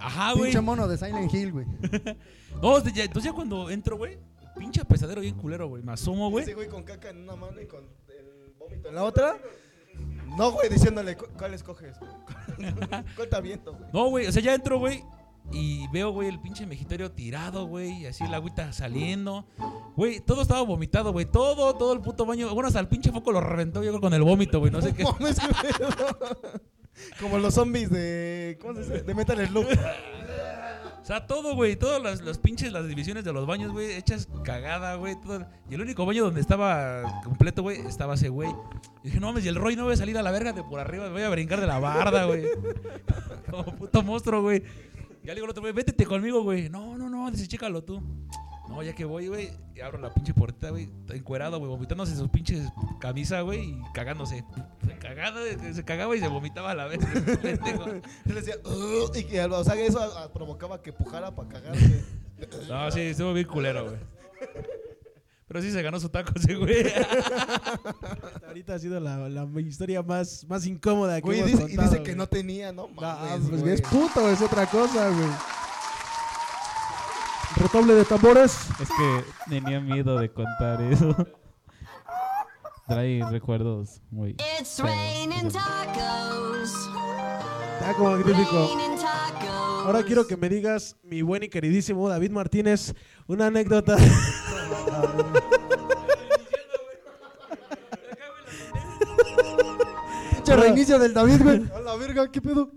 Ajá, güey. Pinche mono de Silent Hill, güey. [laughs] No, ya- entonces ya cuando entro, güey, pinche pesadero bien culero, güey. Me asomo, güey. Ese güey con caca en una mano y con el vómito en la otra. No, güey, diciéndole, "¿Cu- ¿cuál escoges? [laughs] ¿Cuál está viendo, güey? No, güey, o sea, ya entro, güey. Y veo, güey, el pinche mejitorio tirado, güey. Así el agüita saliendo. Güey, todo estaba vomitado, güey. Todo, todo el puto baño. Bueno, hasta el pinche foco lo reventó, yo creo, con el vómito, güey. No sé qué. [laughs] Como los zombies de. ¿Cómo se dice? De Metal Slug. O sea, todo, güey. Todas las, las pinches, las divisiones de los baños, güey. Hechas cagada, güey. todo. Y el único baño donde estaba completo, güey, estaba ese, güey. Y dije, no mames, y el Roy no voy a salir a la verga de por arriba. Me voy a brincar de la barda, güey. [laughs] Como puto monstruo, güey. Ya le digo al otro, güey, vétete conmigo, güey. No, no, no, dice, chécalo tú. No, ya que voy, güey, y abro la pinche puerta, güey, encuerado, güey, vomitándose sus pinches camisa, güey, y cagándose. Güey, se cagaba y se vomitaba a la vez. pendejo. [laughs] Él decía, "Ugh", y que, o sea, eso ah, provocaba que pujara para cagarse. [laughs] No, sí, estuvo bien culero, güey. [laughs] Pero sí se ganó su taco [laughs] ese, güey. Hasta [laughs] ahorita ha sido la, la historia más, más incómoda que Güey, hemos dice, y contado, dice que no tenía, ¿no? Ah, pues güey. es puto, es otra cosa, güey. Redoble de tambores. Es que tenía miedo de contar eso. Trae recuerdos muy. It's raining tacos. Está como magnífico. Ahora quiero que me digas, mi buen y queridísimo David Martínez, una anécdota. [laughs] Pinche reinicio del David, güey. [laughs] A la verga, ¿qué pedo?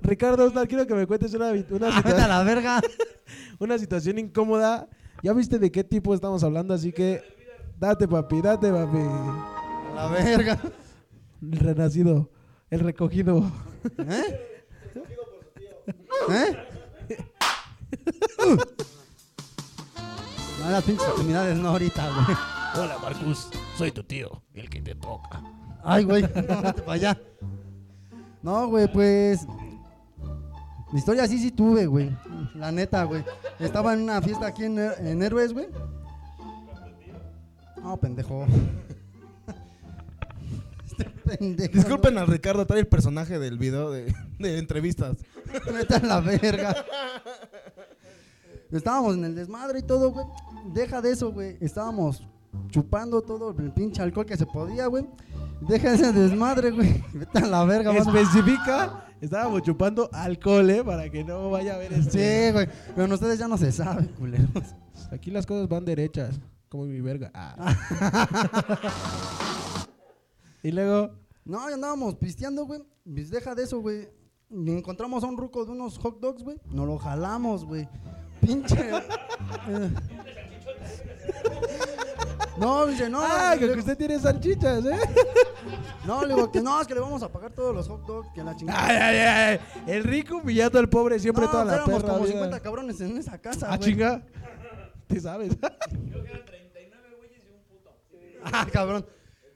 Ricardo Osnar, quiero que me cuentes una, una, Ah, vete a la verga. [laughs] una situación incómoda. Ya viste de qué tipo estamos hablando, así que date, papi, date, papi. A la verga. El renacido, el recogido. ¿Eh? ¿Eh? No, las pinches extremidades no ahorita, güey. Hola, Marcus. Soy tu tío, el que te toca. Ay, güey, no, vete para allá. No, güey, pues. Mi historia sí, sí tuve, güey. La neta, güey. Estaba en una fiesta aquí en, en Héroes, güey. No, pendejo. [laughs] Este pendejo. Disculpen al Ricardo, trae el personaje del video de, de entrevistas. [laughs] Vete a la verga. Estábamos en el desmadre y todo, güey. Deja de eso, güey. Estábamos chupando todo el pinche alcohol que se podía, güey. Deja ese desmadre, güey. Vete a la verga, a- Especifica, estábamos chupando alcohol, ¿eh? Para que no vaya a ver este. Sí, güey. Pero ustedes ya no se sabe, culeros. Aquí las cosas van derechas, como mi verga. Ah. [laughs] y luego, No, ya andábamos pisteando, güey. Pues deja de eso, güey. Y encontramos a un ruco de unos hot dogs, güey. Nos lo jalamos, güey. Pinche. [laughs] eh. No, dice, no. Ah, le- que usted tiene salchichas, ¿eh? No, le digo que no, es que le vamos a pagar todos los hot dogs, que la chingada. Ay, ay, ay. El rico humillando al pobre siempre no, toda la éramos perra como vida. 50 cabrones en esa casa, Ah, chinga. ¿Te sabes? Ah, cabrón.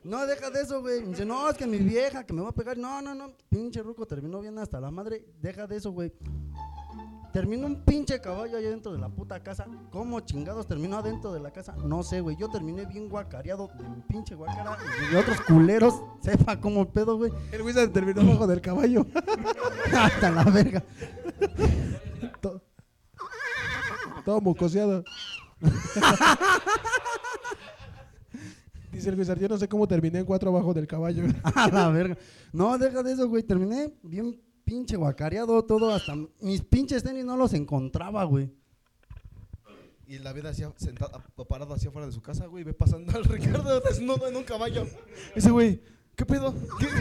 No, deja de eso, güey. Dice, no, es que mi vieja que me va a pegar. No, no, no. Pinche ruco terminó bien hasta la madre. Deja de eso, güey. Terminó un pinche caballo allá dentro de la puta casa. ¿Cómo chingados terminó adentro de la casa? No sé, güey. Yo terminé bien guacareado de mi pinche guacara y de otros culeros. Sepa cómo el pedo, güey. El Wizard terminó abajo del caballo. [laughs] Hasta la verga. todo, todo mucoseado. [laughs] Dice el Wizard, yo no sé cómo terminé en cuatro abajo del caballo. [laughs] A la verga. No, deja de eso, güey. Terminé bien pinche guacareado todo. Hasta mis pinches tenis no los encontraba, güey. Y la vida hacía sentado, parado hacia afuera de su casa, güey, ve pasando al Ricardo desnudo en un caballo. Ese güey, ¿qué pedo? ¿Qué, qué,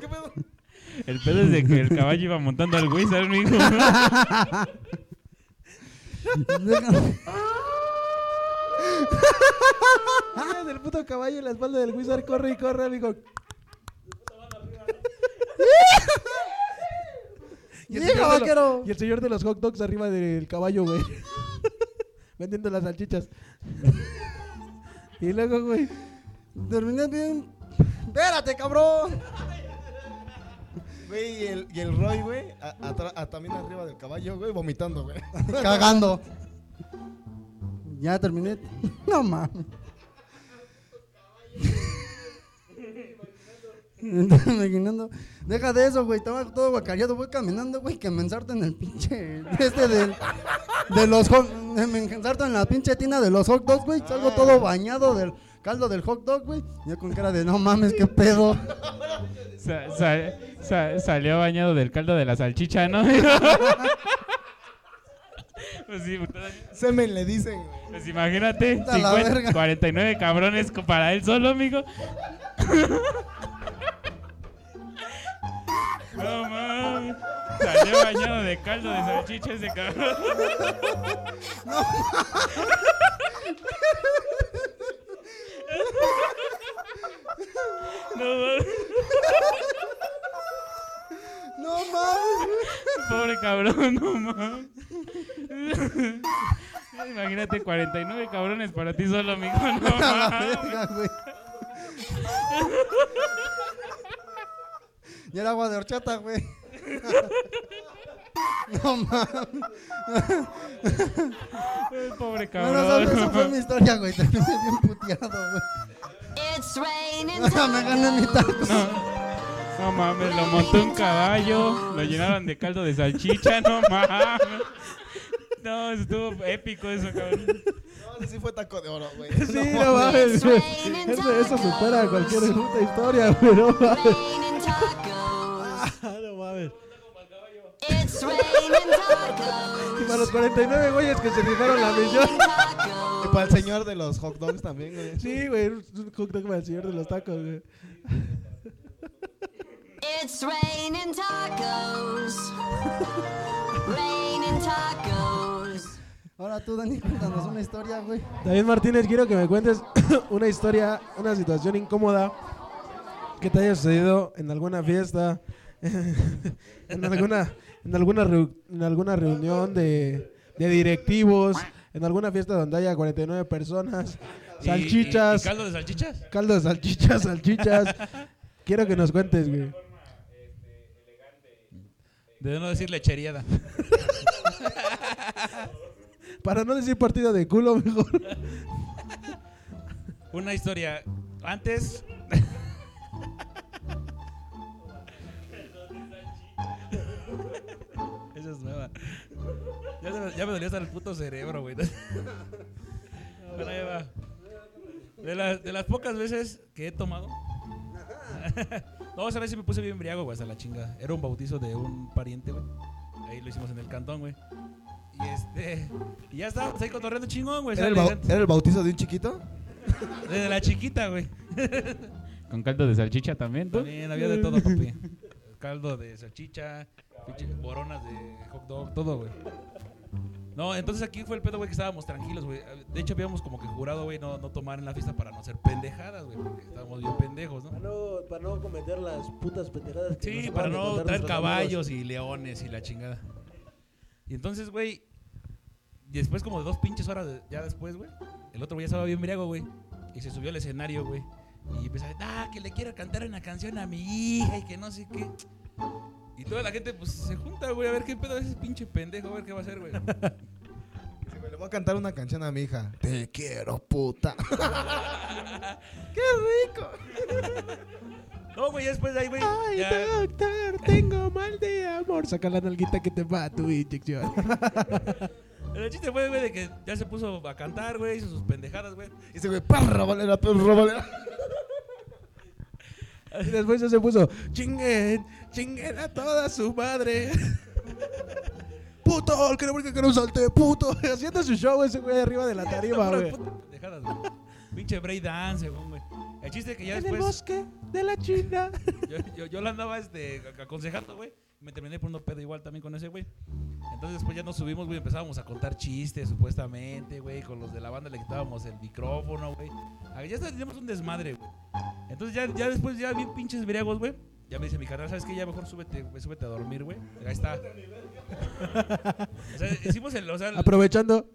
qué pedo? El pedo es de que el caballo iba montando al Wizard, mijo. [laughs] Deja- Ah, del puto caballo en la espalda del Wizard corre y corre, amigo. Y el, Llega, señor de lo- vaquero. y el señor de los hot dogs arriba del caballo, güey. [laughs] Vendiendo las salchichas. y luego, güey. Terminé bien. Espérate, cabrón. Güey, y el, y el Roy, güey, a- atra- a- también arriba del caballo, güey, vomitando, güey. Cagando. [laughs] Ya terminé. [laughs] No mames. Imaginando. Deja de eso, güey. Estaba todo guacareado. Voy caminando, güey. Que me ensarto en el pinche. Este del. De los. Me ensarto en la pinche tina de los hot dogs, güey. Salgo todo bañado del caldo del hot dog, güey. Yo con cara de no mames, qué pedo. Sa- sa- sa- salió bañado del caldo de la salchicha, ¿no? [laughs] pues sí, Semen le dicen, güey. pues imagínate, Puta la 50 verga. 49 cabrones para él solo, amigo. [laughs] no mames. Salió bañado de caldo de salchicha ese cabrón. No mames. No mames. Pobre cabrón, no mames. Imagínate 49 cabrones para ti solo, amigo. [laughs] No verga, güey. Y era agua de horchata, güey. [laughs] No mames. Pobre Bueno, ¿sabes? esa fue cabrón. mi historia, güey. Terminé bien puteado, güey. It's raining [laughs] Me gané mi taco. No mames, lo montó un caballo, lo llenaron de caldo de salchicha, no mames. No, estuvo épico eso, cabrón. No, ese sí fue taco de oro, güey. Sí, no mames. güey. Eso, eso supera cualquier puta historia, güey. No mames. Ah, [laughs] no mames. It's raining tacos. Y para los 49 güeyes que se rifaron la misión. Y para el señor de los hot dogs también, güey. Sí, güey. Un hot dog para el señor de los tacos, güey. It's raining tacos. [laughs] Ahora tú, Dani, cuéntanos una historia, güey. David Martínez, quiero que me cuentes [coughs] una historia, una situación incómoda que te haya sucedido en alguna fiesta, [laughs] en alguna, en alguna, reu- en alguna reunión de, de directivos, en alguna fiesta donde haya 49 personas, [laughs] ¿Y- salchichas, y- y caldo de salchichas? caldo de salchichas, salchichas. [laughs] quiero que nos cuentes, güey. De no decir lecheriada. [laughs] Para no decir partido de culo, mejor. Una historia. Antes. Esa es nueva. Ya, se me- ya me dolió hasta el puto cerebro, güey. Bueno, ahí va. De, las- de las pocas veces que he tomado. No, esa vez sí me puse bien embriago, güey, hasta la chinga. Era un bautizo de un pariente, güey. Ahí lo hicimos en el cantón, güey. Y este. Y ya estábamos ahí cotorreando chingón, güey. ¿Era el, sale bau- ¿Era el bautizo de un chiquito? Desde la chiquita, güey. Con caldo de salchicha también, ¿tú? También había de todo, papi. caldo de salchicha, pinche boronas de hot dog, todo, güey. No, entonces aquí fue el pedo, güey, que estábamos tranquilos, güey. De hecho, habíamos como que jurado, güey, no, no tomar en la fiesta para no ser pendejadas, güey, porque estábamos bien pendejos, ¿no? Para no, para no cometer las putas pendejadas que Sí, para no traer caballos y leones y la chingada. Y entonces, güey, después como de dos pinches horas de- ya después, güey, el otro güey ya estaba bien briago, güey. Y se subió al escenario, güey. Y empezó a decir, ah, que le quiero cantar una canción a mi hija y que no sé qué. Y toda la gente, pues, se junta, güey, a ver qué pedo es ese pinche pendejo, a ver qué va a hacer, güey. [laughs] Dice, güey, Le voy a cantar una canción a mi hija. Te quiero, puta. [laughs] [laughs] No, güey, ya después de ahí, güey, Ay, ya... doctor, tengo mal de amor. Saca la nalguita que te va a tu inyección. El chiste fue, güey, de que ya se puso a cantar, güey, hizo sus pendejadas, güey. Dice, güey, perra valera, perra valera. Y después ya se puso, chinguen, chinguen a toda su madre. Puto, que no que no salte, puto. [laughs] Haciendo su show ese güey arriba de la tarima, güey. pendejadas, güey. Pinche break dance, güey. El chiste es que ya En el después... bosque de la China. [laughs] Yo, yo, yo la andaba este, ac- aconsejando, güey. Me terminé poniendo pedo igual también con ese, güey. Entonces después ya nos subimos, güey. Empezábamos a contar chistes, supuestamente, güey. Con los de la banda le quitábamos el micrófono, güey. Ah, Ya teníamos un desmadre, güey. Entonces ya, ya después, ya bien pinches briagos, güey. Ya me dice mi carnal, ¿sabes qué? Ya mejor súbete, güey, súbete a dormir, güey. Ahí está. o sea, hicimos el, o sea, el- Aprovechando.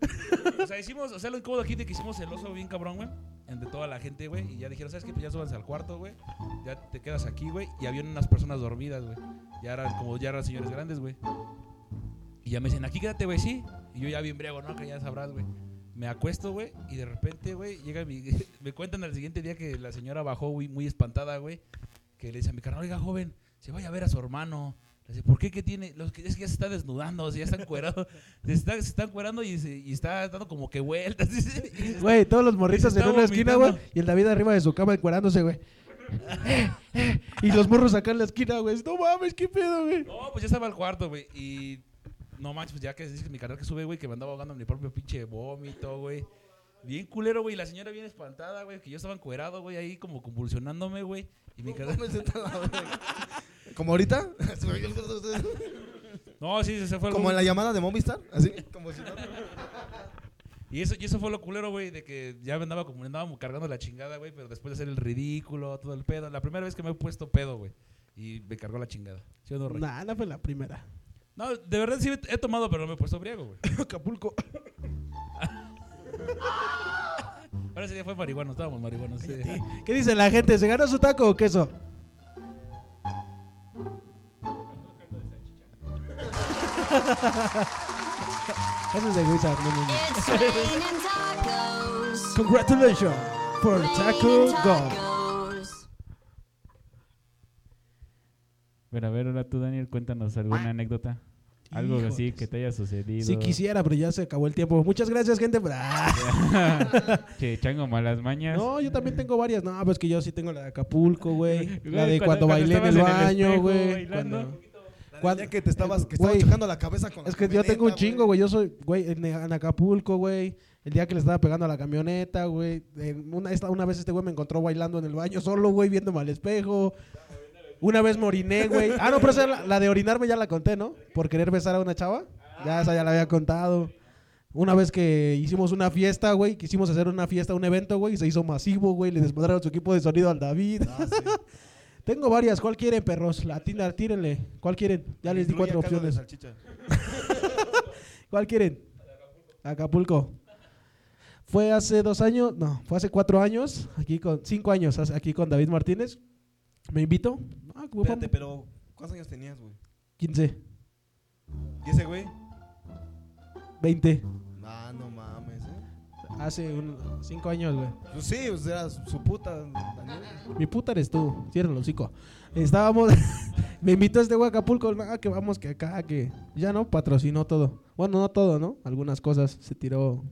o sea, hicimos, o sea, lo incómodo aquí de que hicimos el oso bien cabrón, güey. Entre toda la gente, güey. Y ya dijeron, ¿sabes qué? Pues ya súbanse al cuarto, güey. Ya te quedas aquí, güey. Y había unas personas dormidas, güey. Ya eran como, ya eran señores grandes, güey. Y ya me dicen, aquí quédate, güey, sí. Y yo ya bien briago, ¿no? Que ya sabrás, güey. Me acuesto, güey. Y de repente, güey, llega mi... [laughs] me cuentan al siguiente día que la señora bajó, güey, muy espantada, güey. Que le dice a mi carnal, oiga, joven, se vaya a ver a su hermano. Le dice, ¿por qué? ¿Qué tiene? Los es que ya se está desnudando, o sea, ya está encuerado. [laughs] Se está, se está encuerando y, se- y está dando como que vueltas. [laughs] Güey, todos los morritos en una esquina, güey. Y el David arriba de su cama encuerándose, güey. Eh, eh, y los morros acá en la esquina, güey. No mames, qué pedo, güey. No, pues ya estaba al cuarto, güey. Y no manches, pues ya que dice mi carnal que sube, güey, que me andaba ahogando en mi propio pinche vómito, güey. Bien culero, güey. y La señora bien espantada, güey. Que yo estaba encuerado, güey, ahí como convulsionándome, güey. Y mi carnal. [laughs] Como ahorita. [laughs] No, sí, se fue Como en la llamada de Movistar. Así. Como si no. Y eso, y eso fue lo culero, güey, de que ya me andaba como me andaba cargando la chingada, güey, pero después de hacer el ridículo, todo el pedo. La primera vez que me he puesto pedo, güey. Y me cargó la chingada. ¿Sí o no, Rey? Nah, no fue la primera. No, de verdad sí he tomado, pero no me he puesto briago, güey. [laughs] Acapulco. Ahora día fue marihuana, estábamos marihuanos. sí. ¿Qué dice la gente? ¿Se ganó su taco o queso? [laughs] Eso es de Wizard, no, no, no. Congratulations for Taco tacos. Pero a ver, ahora tú, Daniel, cuéntanos alguna anécdota. Algo así Híjoles. que te haya sucedido. Si quisiera, pero ya se acabó el tiempo. Muchas gracias, gente. Che, [laughs] chango malas mañas. No, yo también tengo varias. No, pues que yo sí tengo la de Acapulco, güey. La de Cuando- cuando, cuando bailé en el estabas en el baño, güey. bailando. Cuando- Cuando que te estabas, que estabas chocando la cabeza con la Es que yo tengo un chingo, güey. Yo soy, güey, en, en Acapulco, güey. El día que le estaba pegando a la camioneta, güey. Una, esta- una vez este güey me encontró bailando en el baño solo, güey, viéndome al espejo. Una vez me oriné, güey. Ah, no, pero esa la, la de orinarme ya la conté, ¿no? Por querer besar a una chava. Ya esa ya la había contado. Una vez que hicimos una fiesta, güey, quisimos hacer una fiesta, un evento, güey, y se hizo masivo, güey, le desmadraron su equipo de sonido al David. [laughs] Tengo varias, ¿cuál quieren, perros? La tírenle. ¿Cuál quieren? Ya les di cuatro opciones. [laughs] ¿Cuál quieren? Acapulco. Fue hace dos años, no, fue hace cuatro años, aquí con, cinco años, aquí con David Martínez. Me invitó. Ah, Espérate, pero ¿cuántos años tenías, güey? 15, ¿Y ese güey? 20. Ah, no mames, ¿eh? Hace un, cinco años, güey. Pues sí, o sea, su puta, Daniel. Mi puta eres tú, cierra el hocico. Estábamos, [laughs] me invitó este güey a Acapulco, ah, que vamos, que acá, que ya no, patrocinó todo. Bueno, no todo, ¿no? Algunas cosas se tiró.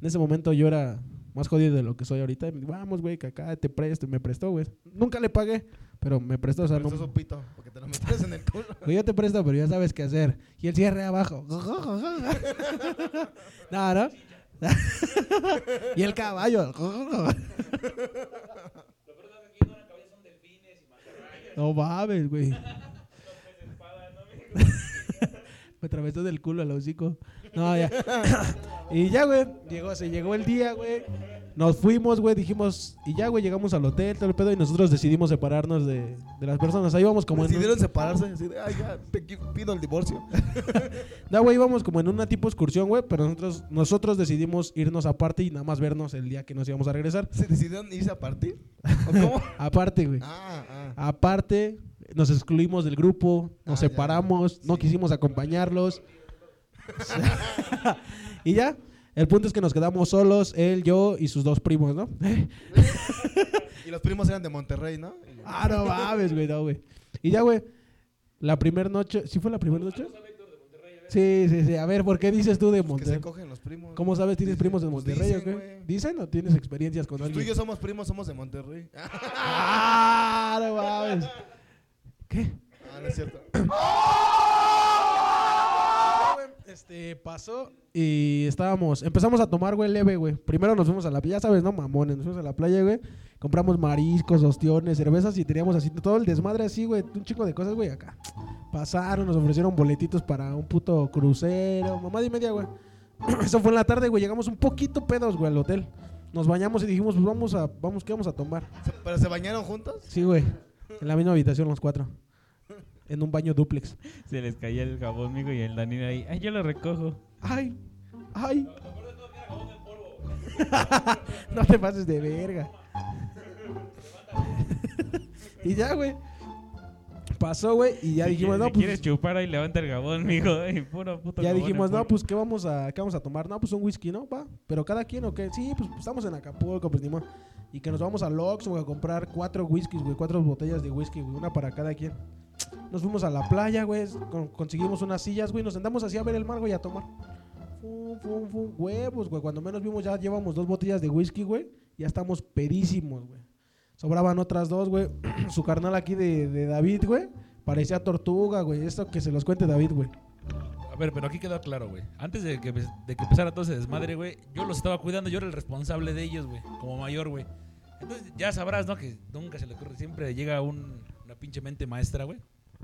En ese momento yo era más jodido de lo que soy ahorita. Y me dijo, vamos, güey, que acá te presto. Y me prestó, güey. Nunca le pagué, pero me prestó, o sea, no. eso es un pito, porque te lo metes en el culo. [laughs] Yo te presto, pero ya sabes qué hacer. Y el cierre abajo. [laughs] no, ¿no? [laughs] y el caballo. no mames, güey. Me atravesó del culo al hocico. No, ya. [coughs] y ya, güey. Llegó, se llegó el día, güey. Nos fuimos, güey. Dijimos, y ya, güey, llegamos al hotel, todo el pedo. Y nosotros decidimos separarnos de, de las personas. Ahí íbamos como en. un- Decidieron separarse. Así de, ay, ya, te pido el divorcio. [laughs] No, güey, íbamos como en una tipo excursión, güey. Pero nosotros, nosotros decidimos irnos aparte y nada más vernos el día que nos íbamos a regresar. ¿Se decidieron irse a partir? ¿O cómo? [laughs] Aparte, güey. ah, ah. Aparte, nos excluimos del grupo, nos Ah, ya. separamos, no Sí. quisimos acompañarlos. [laughs] y ya, el punto es que nos quedamos solos, él, yo y sus dos primos, ¿no? [laughs] Y los primos eran de Monterrey, ¿no? ah, no mames, güey, no, güey. Y ya, güey, la primera noche, ¿sí fue la primera noche? Sí, sí, sí. A ver, ¿por qué dices tú de Que se Monterrey? cogen los primos. ¿Cómo sabes? ¿Tienes Dicen- primos de pues Monterrey o dicen, qué? güey. ¿Dicen o tienes experiencias con Pues tú y alguien? yo somos primos, somos de Monterrey. Ah, [laughs] [laughs] ¡Ah, no mames! ¿Qué? no es cierto. [clears throat] Este, pasó y estábamos, empezamos a tomar, güey, leve, güey. Primero nos fuimos a la playa, ya sabes, ¿no? Mamones, nos fuimos a la playa, güey. Compramos mariscos, ostiones, cervezas y teníamos así todo el desmadre así, güey. Un chico de cosas, güey, acá. Pasaron, nos ofrecieron boletitos para un puto crucero, mamá y media, güey. [clears throat] Eso fue en la tarde, güey. Llegamos un poquito pedos, güey, al hotel. Nos bañamos y dijimos, pues vamos a, vamos, ¿qué vamos a tomar? ¿Pero se bañaron juntos? Sí, güey. En la misma habitación los cuatro. En un baño duplex. Se les caía el jabón, mijo, y el Daniel ahí. Ay, yo lo recojo. Ay, ay. [laughs] no te pases de verga. [laughs] y ya, güey. Pasó, güey, y ya Si dijimos, no, si pues. quieres chupar ahí, levanta el jabón, mijo. [laughs] Y puro puto Ya dijimos, no, pues, ¿qué vamos a, qué vamos a tomar? No, pues un whisky, ¿no? Va. Pero cada quien, ¿o qué? Sí, pues estamos en Acapulco, pues ni modo. Y que nos vamos al Oxxo, güey, a comprar cuatro whiskies, güey, cuatro botellas de whisky, güey, una para cada quien. Nos fuimos a la playa, güey, con- conseguimos unas sillas, güey, nos sentamos así a ver el mar, güey, a tomar. Fum, fum, fum, huevos, güey. Cuando menos vimos ya llevamos dos botellas de whisky, güey. Ya estamos pedísimos, güey. Sobraban otras dos, güey. [clears throat] Su carnal aquí de, David, güey. Parecía tortuga, güey. Esto que se los cuente David, güey. A ver, pero aquí queda claro, güey. Antes de que, empezara todo ese desmadre, güey, yo los estaba cuidando, yo era el responsable de ellos, güey, como mayor, güey. Entonces ya sabrás, ¿no? Que nunca se le ocurre, siempre llega un- una pinche mente maestra, güey,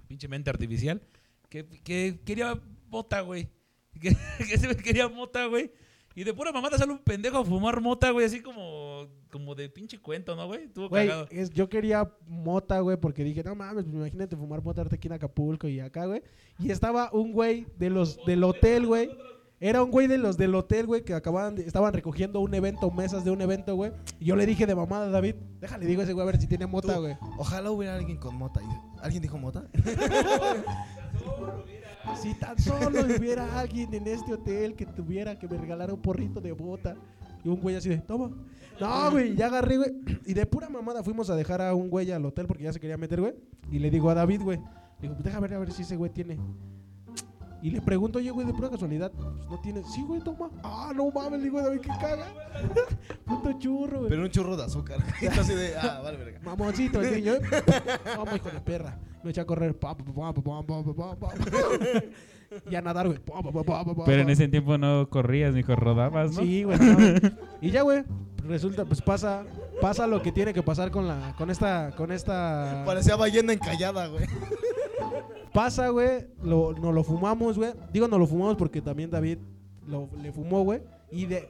pinche mente artificial, que, que quería mota, güey. [laughs] Que, que se quería mota, güey. Y de pura mamada sale un pendejo a fumar mota, güey, así como, como de pinche cuento, ¿no, güey? Estuvo Güey, cagado. es- yo quería mota, güey, porque dije, no mames, pues imagínate fumar mota aquí en Acapulco y acá, güey. Y estaba un güey de los del hotel, güey. Era un güey de los del hotel, güey, que acababan de- estaban recogiendo un evento, mesas de un evento, güey. Y yo le dije de mamada a David, déjale, digo a ese güey a ver si tiene mota, Tú- güey. Ojalá hubiera alguien con mota. Y- ¿Alguien dijo mota? [laughs] Si tan solo hubiera alguien en este hotel que tuviera que me regalara un porrito de bota. Y un güey así de, toma. No, güey, ya agarré, güey. Y de pura mamada fuimos a dejar a un güey al hotel porque ya se quería meter, güey. Y le digo a David, güey. Le digo, pues deja ver a ver si ese güey tiene. Y le pregunto, oye, güey, de pura casualidad, no tiene. Sí, güey, toma. Ah, no mames, digo, güey, qué caga. Puto churro, güey. Pero un churro de azúcar. así de, ah, vale, verga. Mamoncito, el niño. Vamos, hijo de perra. Me eché a correr. Y a nadar, güey. Pero en ese tiempo no corrías, ni rodabas, ¿no? Sí, güey. Y ya, güey. Resulta, pues pasa, pasa lo que tiene que pasar con la, con esta, con esta. Parecía ballena encallada, güey. Pasa, güey. Lo, nos lo fumamos, güey. Digo, nos lo fumamos porque también David lo, le fumó, güey. Y de,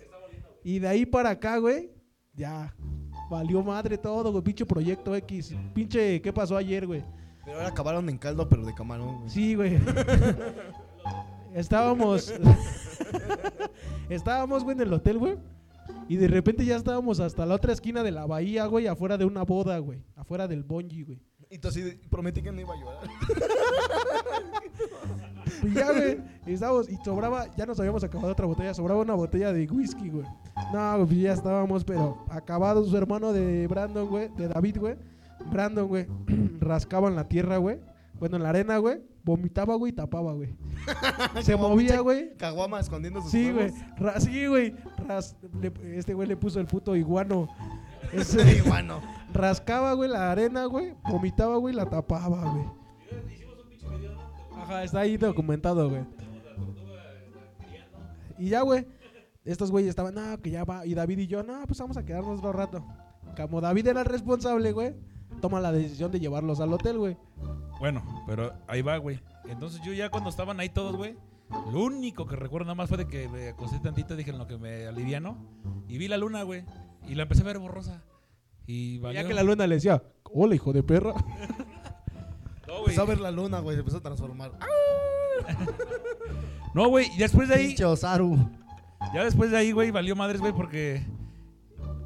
y de ahí para acá, güey, ya valió madre todo, güey. Pinche proyecto X. Pinche, ¿qué pasó ayer, güey? Pero ahora acabaron en caldo, pero de camarón, güey. Sí, güey. [laughs] estábamos. [laughs] estábamos, güey, en el hotel, güey. Y de repente ya estábamos hasta la otra esquina de la bahía, güey, afuera de una boda, güey. Afuera del bonji, güey. Y tú así prometí que no iba a llorar. [laughs] Y ya, güey, estábamos, y sobraba, ya nos habíamos acabado otra botella, sobraba una botella de whisky, güey. No, güey, pues ya estábamos, pero acabados, su hermano de Brandon, güey, de David, güey. Brandon, güey, [clears throat] rascaba en la tierra, güey. Bueno, en la arena, güey. Vomitaba, güey, y tapaba, güey. [laughs] Se movía, güey. Caguama escondiendo sus Sí, güey. Sí, güey. Este güey le puso el puto iguano. Ese, Iguano. rascaba, güey, la arena, güey. Vomitaba, güey, la tapaba, güey. Ajá, está ahí documentado, güey. Y ya, güey. Estos güeyes estaban, no, que ya va. Y David y yo, no, pues vamos a quedarnos otro rato. Como David era el responsable, güey, toma la decisión de llevarlos al hotel, güey. Bueno, pero ahí va, güey. Entonces yo ya cuando estaban ahí todos, güey, Lo único que recuerdo nada más fue de que me acosté tantito, dije en lo que me aliviano. Y vi la luna, güey. Y la empecé a ver borrosa. Y valió. Ya que la luna le decía, hola, hijo de perra. [laughs] No, güey. Empezó a ver la luna, güey. Se empezó a transformar. [laughs] No, güey. Y después de ahí, Pinche Osaru. ya después de ahí, güey, valió madres, güey, porque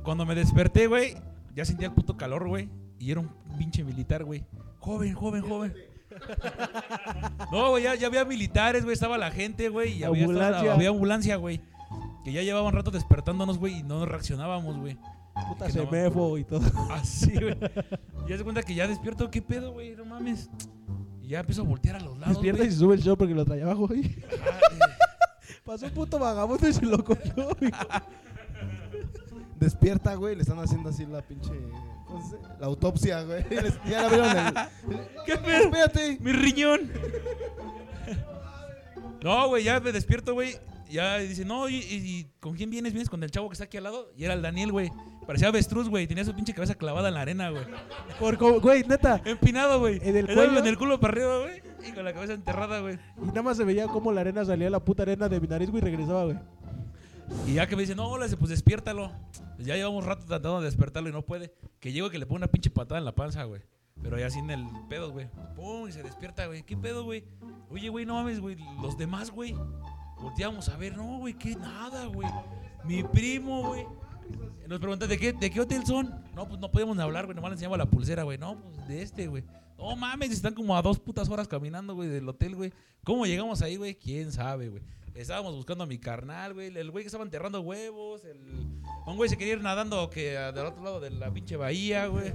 cuando me desperté, güey, ya sentía el puto calor, güey. Y era un pinche militar, güey. Joven, joven, joven. [laughs] No, güey, ya, ya había militares, güey. Estaba la gente, güey. Y había, estaba- había ambulancia, güey. Que ya llevaban rato despertándonos, güey, y no reaccionábamos, güey. Puta Que no. semefo y todo. [laughs] Así, güey. Y ya se cuenta que ya despierto, ¿qué pedo, güey? No mames. Y ya empiezo a voltear a los lados. Despierta y se sube el show porque lo traía abajo, güey. Ah, Pasó un puto vagabundo y se lo cogió, güey. [laughs] Despierta, güey. Le están haciendo así la pinche. ¿cómo se dice? La autopsia, güey. [laughs] Ya la vieron el. ¿Qué pedo? Espérate. Mi riñón. No, güey, ya me despierto, güey. Ya dice, no, ¿y, con quién vienes? ¿Vienes con el chavo que está aquí al lado? Y era el Daniel, güey. Parecía avestruz, güey. Tenía su pinche cabeza clavada en la arena, güey. Por güey, neta. Empinado, güey. ¿En el cuello? En el culo para arriba, güey. Y con la cabeza enterrada, güey. Y nada más se veía cómo la arena salía, la puta arena de mi nariz, güey, y regresaba, güey. Y ya que me dice, no, hola, pues despiértalo. Pues ya llevamos rato tratando de despertarlo y no puede. Que llego que le pongo una pinche patada en la panza, güey. Pero ya sin el pedo, güey. Pum, y se despierta, güey. ¿Qué pedo, güey? Oye, güey, no mames, güey. Los demás, güey. Volteamos a ver, no, güey, qué nada, güey. Mi primo, güey. Nos preguntan, ¿de qué, ¿de qué hotel son? No, pues no podíamos ni hablar, güey. Nomás le enseñaba la pulsera, güey. No, pues de este, güey. No mames, están como a dos putas horas caminando, güey, del hotel, güey. ¿Cómo llegamos ahí, güey? ¿Quién sabe, güey? Estábamos buscando a mi carnal, güey. El güey que estaba enterrando huevos. El... Un güey se quería ir nadando que ah, del otro lado de la pinche bahía, güey.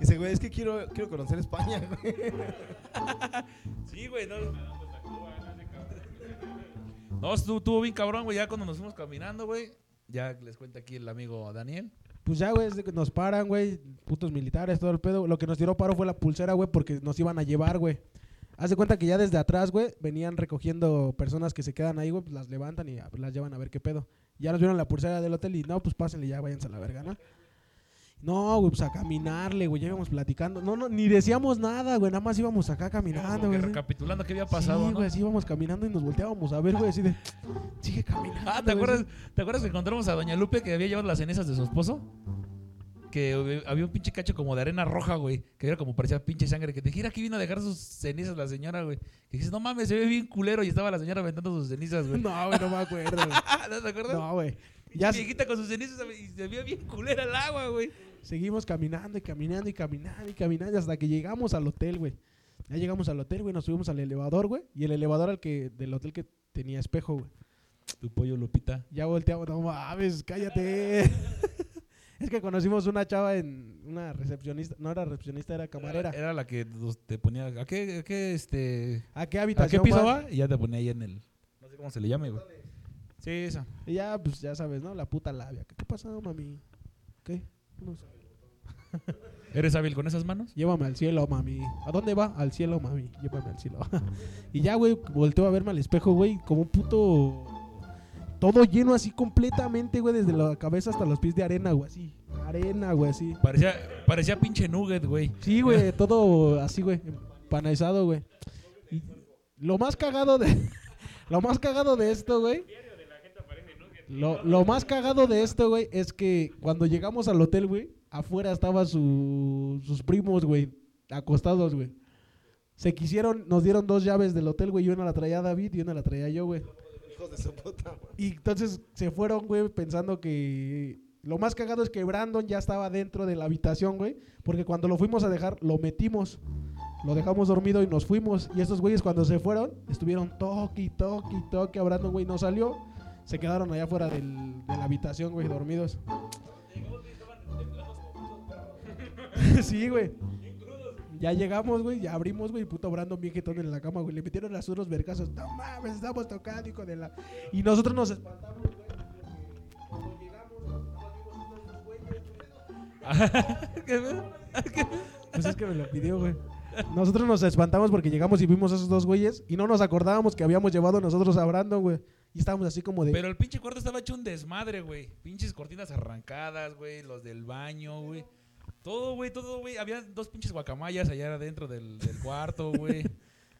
Dice, güey, es que quiero, quiero conocer España, güey. [laughs] Sí, güey, no. No, estuvo, bien cabrón, güey. Ya cuando nos fuimos caminando, güey. Ya les cuenta aquí el amigo Daniel. Pues ya, güey, nos paran, güey, putos militares, todo el pedo. Lo que nos tiró paro fue la pulsera, güey, porque nos iban a llevar, güey. Haz de cuenta que ya desde atrás, güey, venían recogiendo personas que se quedan ahí, güey, pues las levantan y las llevan a ver qué pedo. Ya nos vieron la pulsera del hotel y no, pues pásenle ya, váyanse a la verga, ¿no? No, güey, pues a caminarle, güey, ya íbamos platicando. No, no, ni decíamos nada, güey, nada más íbamos acá caminando, güey. recapitulando qué había pasado, sí, ¿no? güey, así íbamos caminando y nos volteábamos a ver, güey, así de, sigue caminando. Ah, ¿te güey, acuerdas, ¿te acuerdas que encontramos a Doña Lupe que había llevado las cenizas de su esposo? Que había un pinche cacho como de arena roja, güey. Que era como parecía pinche sangre. Que te dijera, aquí vino a dejar sus cenizas la señora, güey. Que dices, no mames, se ve bien culero. Y estaba la señora aventando sus cenizas, güey. [laughs] No, güey, no me acuerdo, güey. [laughs] ¿No te acuerdas? No, güey. Ya Ya viejita con sus cenizas y se veía bien culera el agua, güey. Seguimos caminando y caminando y caminando y caminando hasta que llegamos al hotel, güey. Ya llegamos al hotel, güey, nos subimos al elevador, güey. Y el elevador al que, del hotel que tenía espejo, güey. Tu pollo Lupita. Ya volteamos, no mames, cállate. [laughs] es que conocimos una chava en una recepcionista, no era recepcionista, era camarera. Era, era la que te ponía. ¿A qué, a qué, este, ¿A qué ¿a habitación qué piso va? Y ya te ponía ahí en el. No sé cómo se le llame, güey. Sí, esa. Y ya, pues ya sabes, ¿no? La puta labia. ¿Qué, qué pasa, mami? ¿Qué? [laughs] ¿Eres hábil con esas manos? Llévame al cielo, mami. ¿A dónde va? Al cielo, mami. Llévame al cielo. [laughs] y ya, güey, volteo a verme al espejo, güey, como un puto... Todo lleno así completamente, güey, desde la cabeza hasta los pies de arena, güey, así. Arena, güey, así. Parecía, parecía pinche nugget, güey. Sí, güey, [laughs] todo así, güey, empanizado, güey. Y lo más cagado de... lo más cagado de esto, güey... Lo, lo más cagado de esto, güey, es que cuando llegamos al hotel, güey, afuera estaban su- sus primos, güey, acostados, güey. Se quisieron, nos dieron dos llaves del hotel, güey, y una la traía David y una la traía yo, güey. Hijos de su puta. Y entonces se fueron, güey, pensando que... Lo más cagado es que Brandon ya estaba dentro de la habitación, güey, porque cuando lo fuimos a dejar, lo metimos. Lo dejamos dormido y nos fuimos. Y estos güeyes cuando se fueron, estuvieron toque toque toque a Brandon, güey, no salió. Se quedaron allá afuera del- de la habitación, güey, dormidos. [laughs] sí, güey. Ya llegamos, güey, ya abrimos, güey, puto Brandon bien jetón en la cama, güey. Le metieron las unos vergazos. No mames, estamos tocando, hijo de la... Y nosotros nos espantamos, güey. porque Cuando llegamos, nos vimos estos güeyes, güey. [laughs] Pues es que me lo pidió, güey. Nosotros nos espantamos porque llegamos y vimos a esos dos güeyes y no nos acordábamos que habíamos llevado nosotros a güey. Y estábamos así como de... Pero el pinche cuarto estaba hecho un desmadre, güey. Pinches cortinas arrancadas, güey. Los del baño, güey. Todo, güey, todo, güey. Había dos pinches guacamayas allá adentro del cuarto, güey.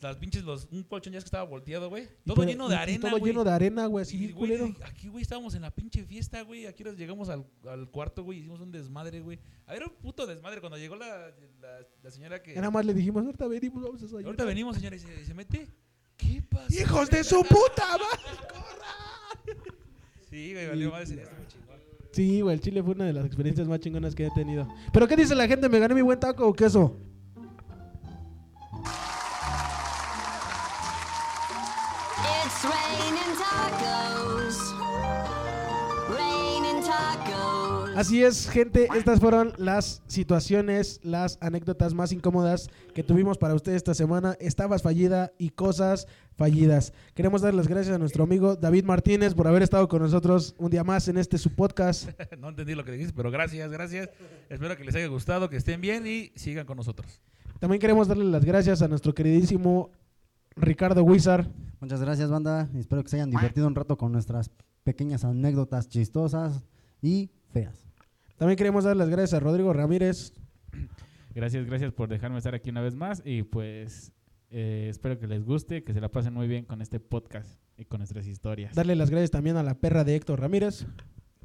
Las pinches, los, un colchón ya es que estaba volteado, güey. Todo pero- lleno de arena, Todo güey. lleno de arena, güey, así, Y, güey, aquí, güey, estábamos en la pinche fiesta, güey. Aquí nos llegamos al, al cuarto, güey. Hicimos un desmadre, güey. A ver, un puto desmadre. Cuando llegó la, la, la señora que. Nada más le dijimos, ahorita venimos, vamos a desayunar. Ahorita venimos, señora, y se, mete. ¿Qué pasa? ¡Hijos de su puta madre! [laughs] Sí, güey, valió madre. estuvo chingón. Sí, güey, el chile fue una de las experiencias más chingonas que he tenido. ¿Pero qué dice la gente? ¿Me gané mi buen taco o queso? It's raining tacos. Raining tacos. Así es, gente, estas fueron las situaciones, las anécdotas más incómodas que tuvimos para ustedes esta semana. Estabas fallida y cosas fallidas. Queremos dar las gracias a nuestro amigo David Martínez por haber estado con nosotros un día más en este su podcast. [laughs] No entendí lo que dijiste, pero gracias, gracias. Espero que les haya gustado, que estén bien y sigan con nosotros. También queremos darle las gracias a nuestro queridísimo Ricardo Wizard. Muchas gracias, banda. Espero que se hayan divertido un rato con nuestras pequeñas anécdotas chistosas y feas. También queremos dar las gracias a Rodrigo Ramírez. Gracias, gracias por dejarme estar aquí una vez más y pues eh, espero que les guste, que se la pasen muy bien con este podcast y con nuestras historias. Darle las gracias también a la perra de Héctor Ramírez.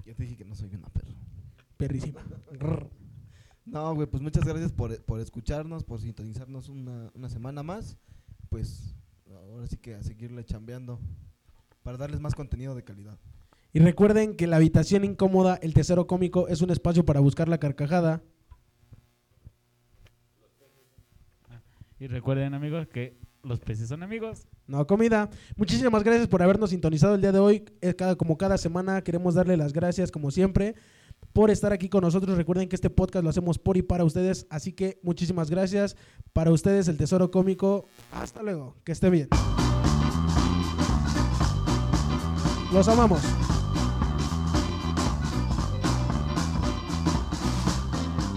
Ya te dije que no soy una perra. Perrísima. No, güey, pues muchas gracias por, por escucharnos, por sintonizarnos una, una semana más. Pues ahora sí que a seguirle chambeando para darles más contenido de calidad. Y recuerden que la habitación incómoda, el tesoro cómico, es un espacio para buscar la carcajada. Y recuerden amigos que los peces son amigos. No comida. Muchísimas gracias por habernos sintonizado el día de hoy. Cada, como cada semana queremos darle las gracias, como siempre, por estar aquí con nosotros. Recuerden que este podcast lo hacemos por y para ustedes. Así que muchísimas gracias. Para ustedes, el Tesoro Cómico. Hasta luego. Que esté bien. Los amamos.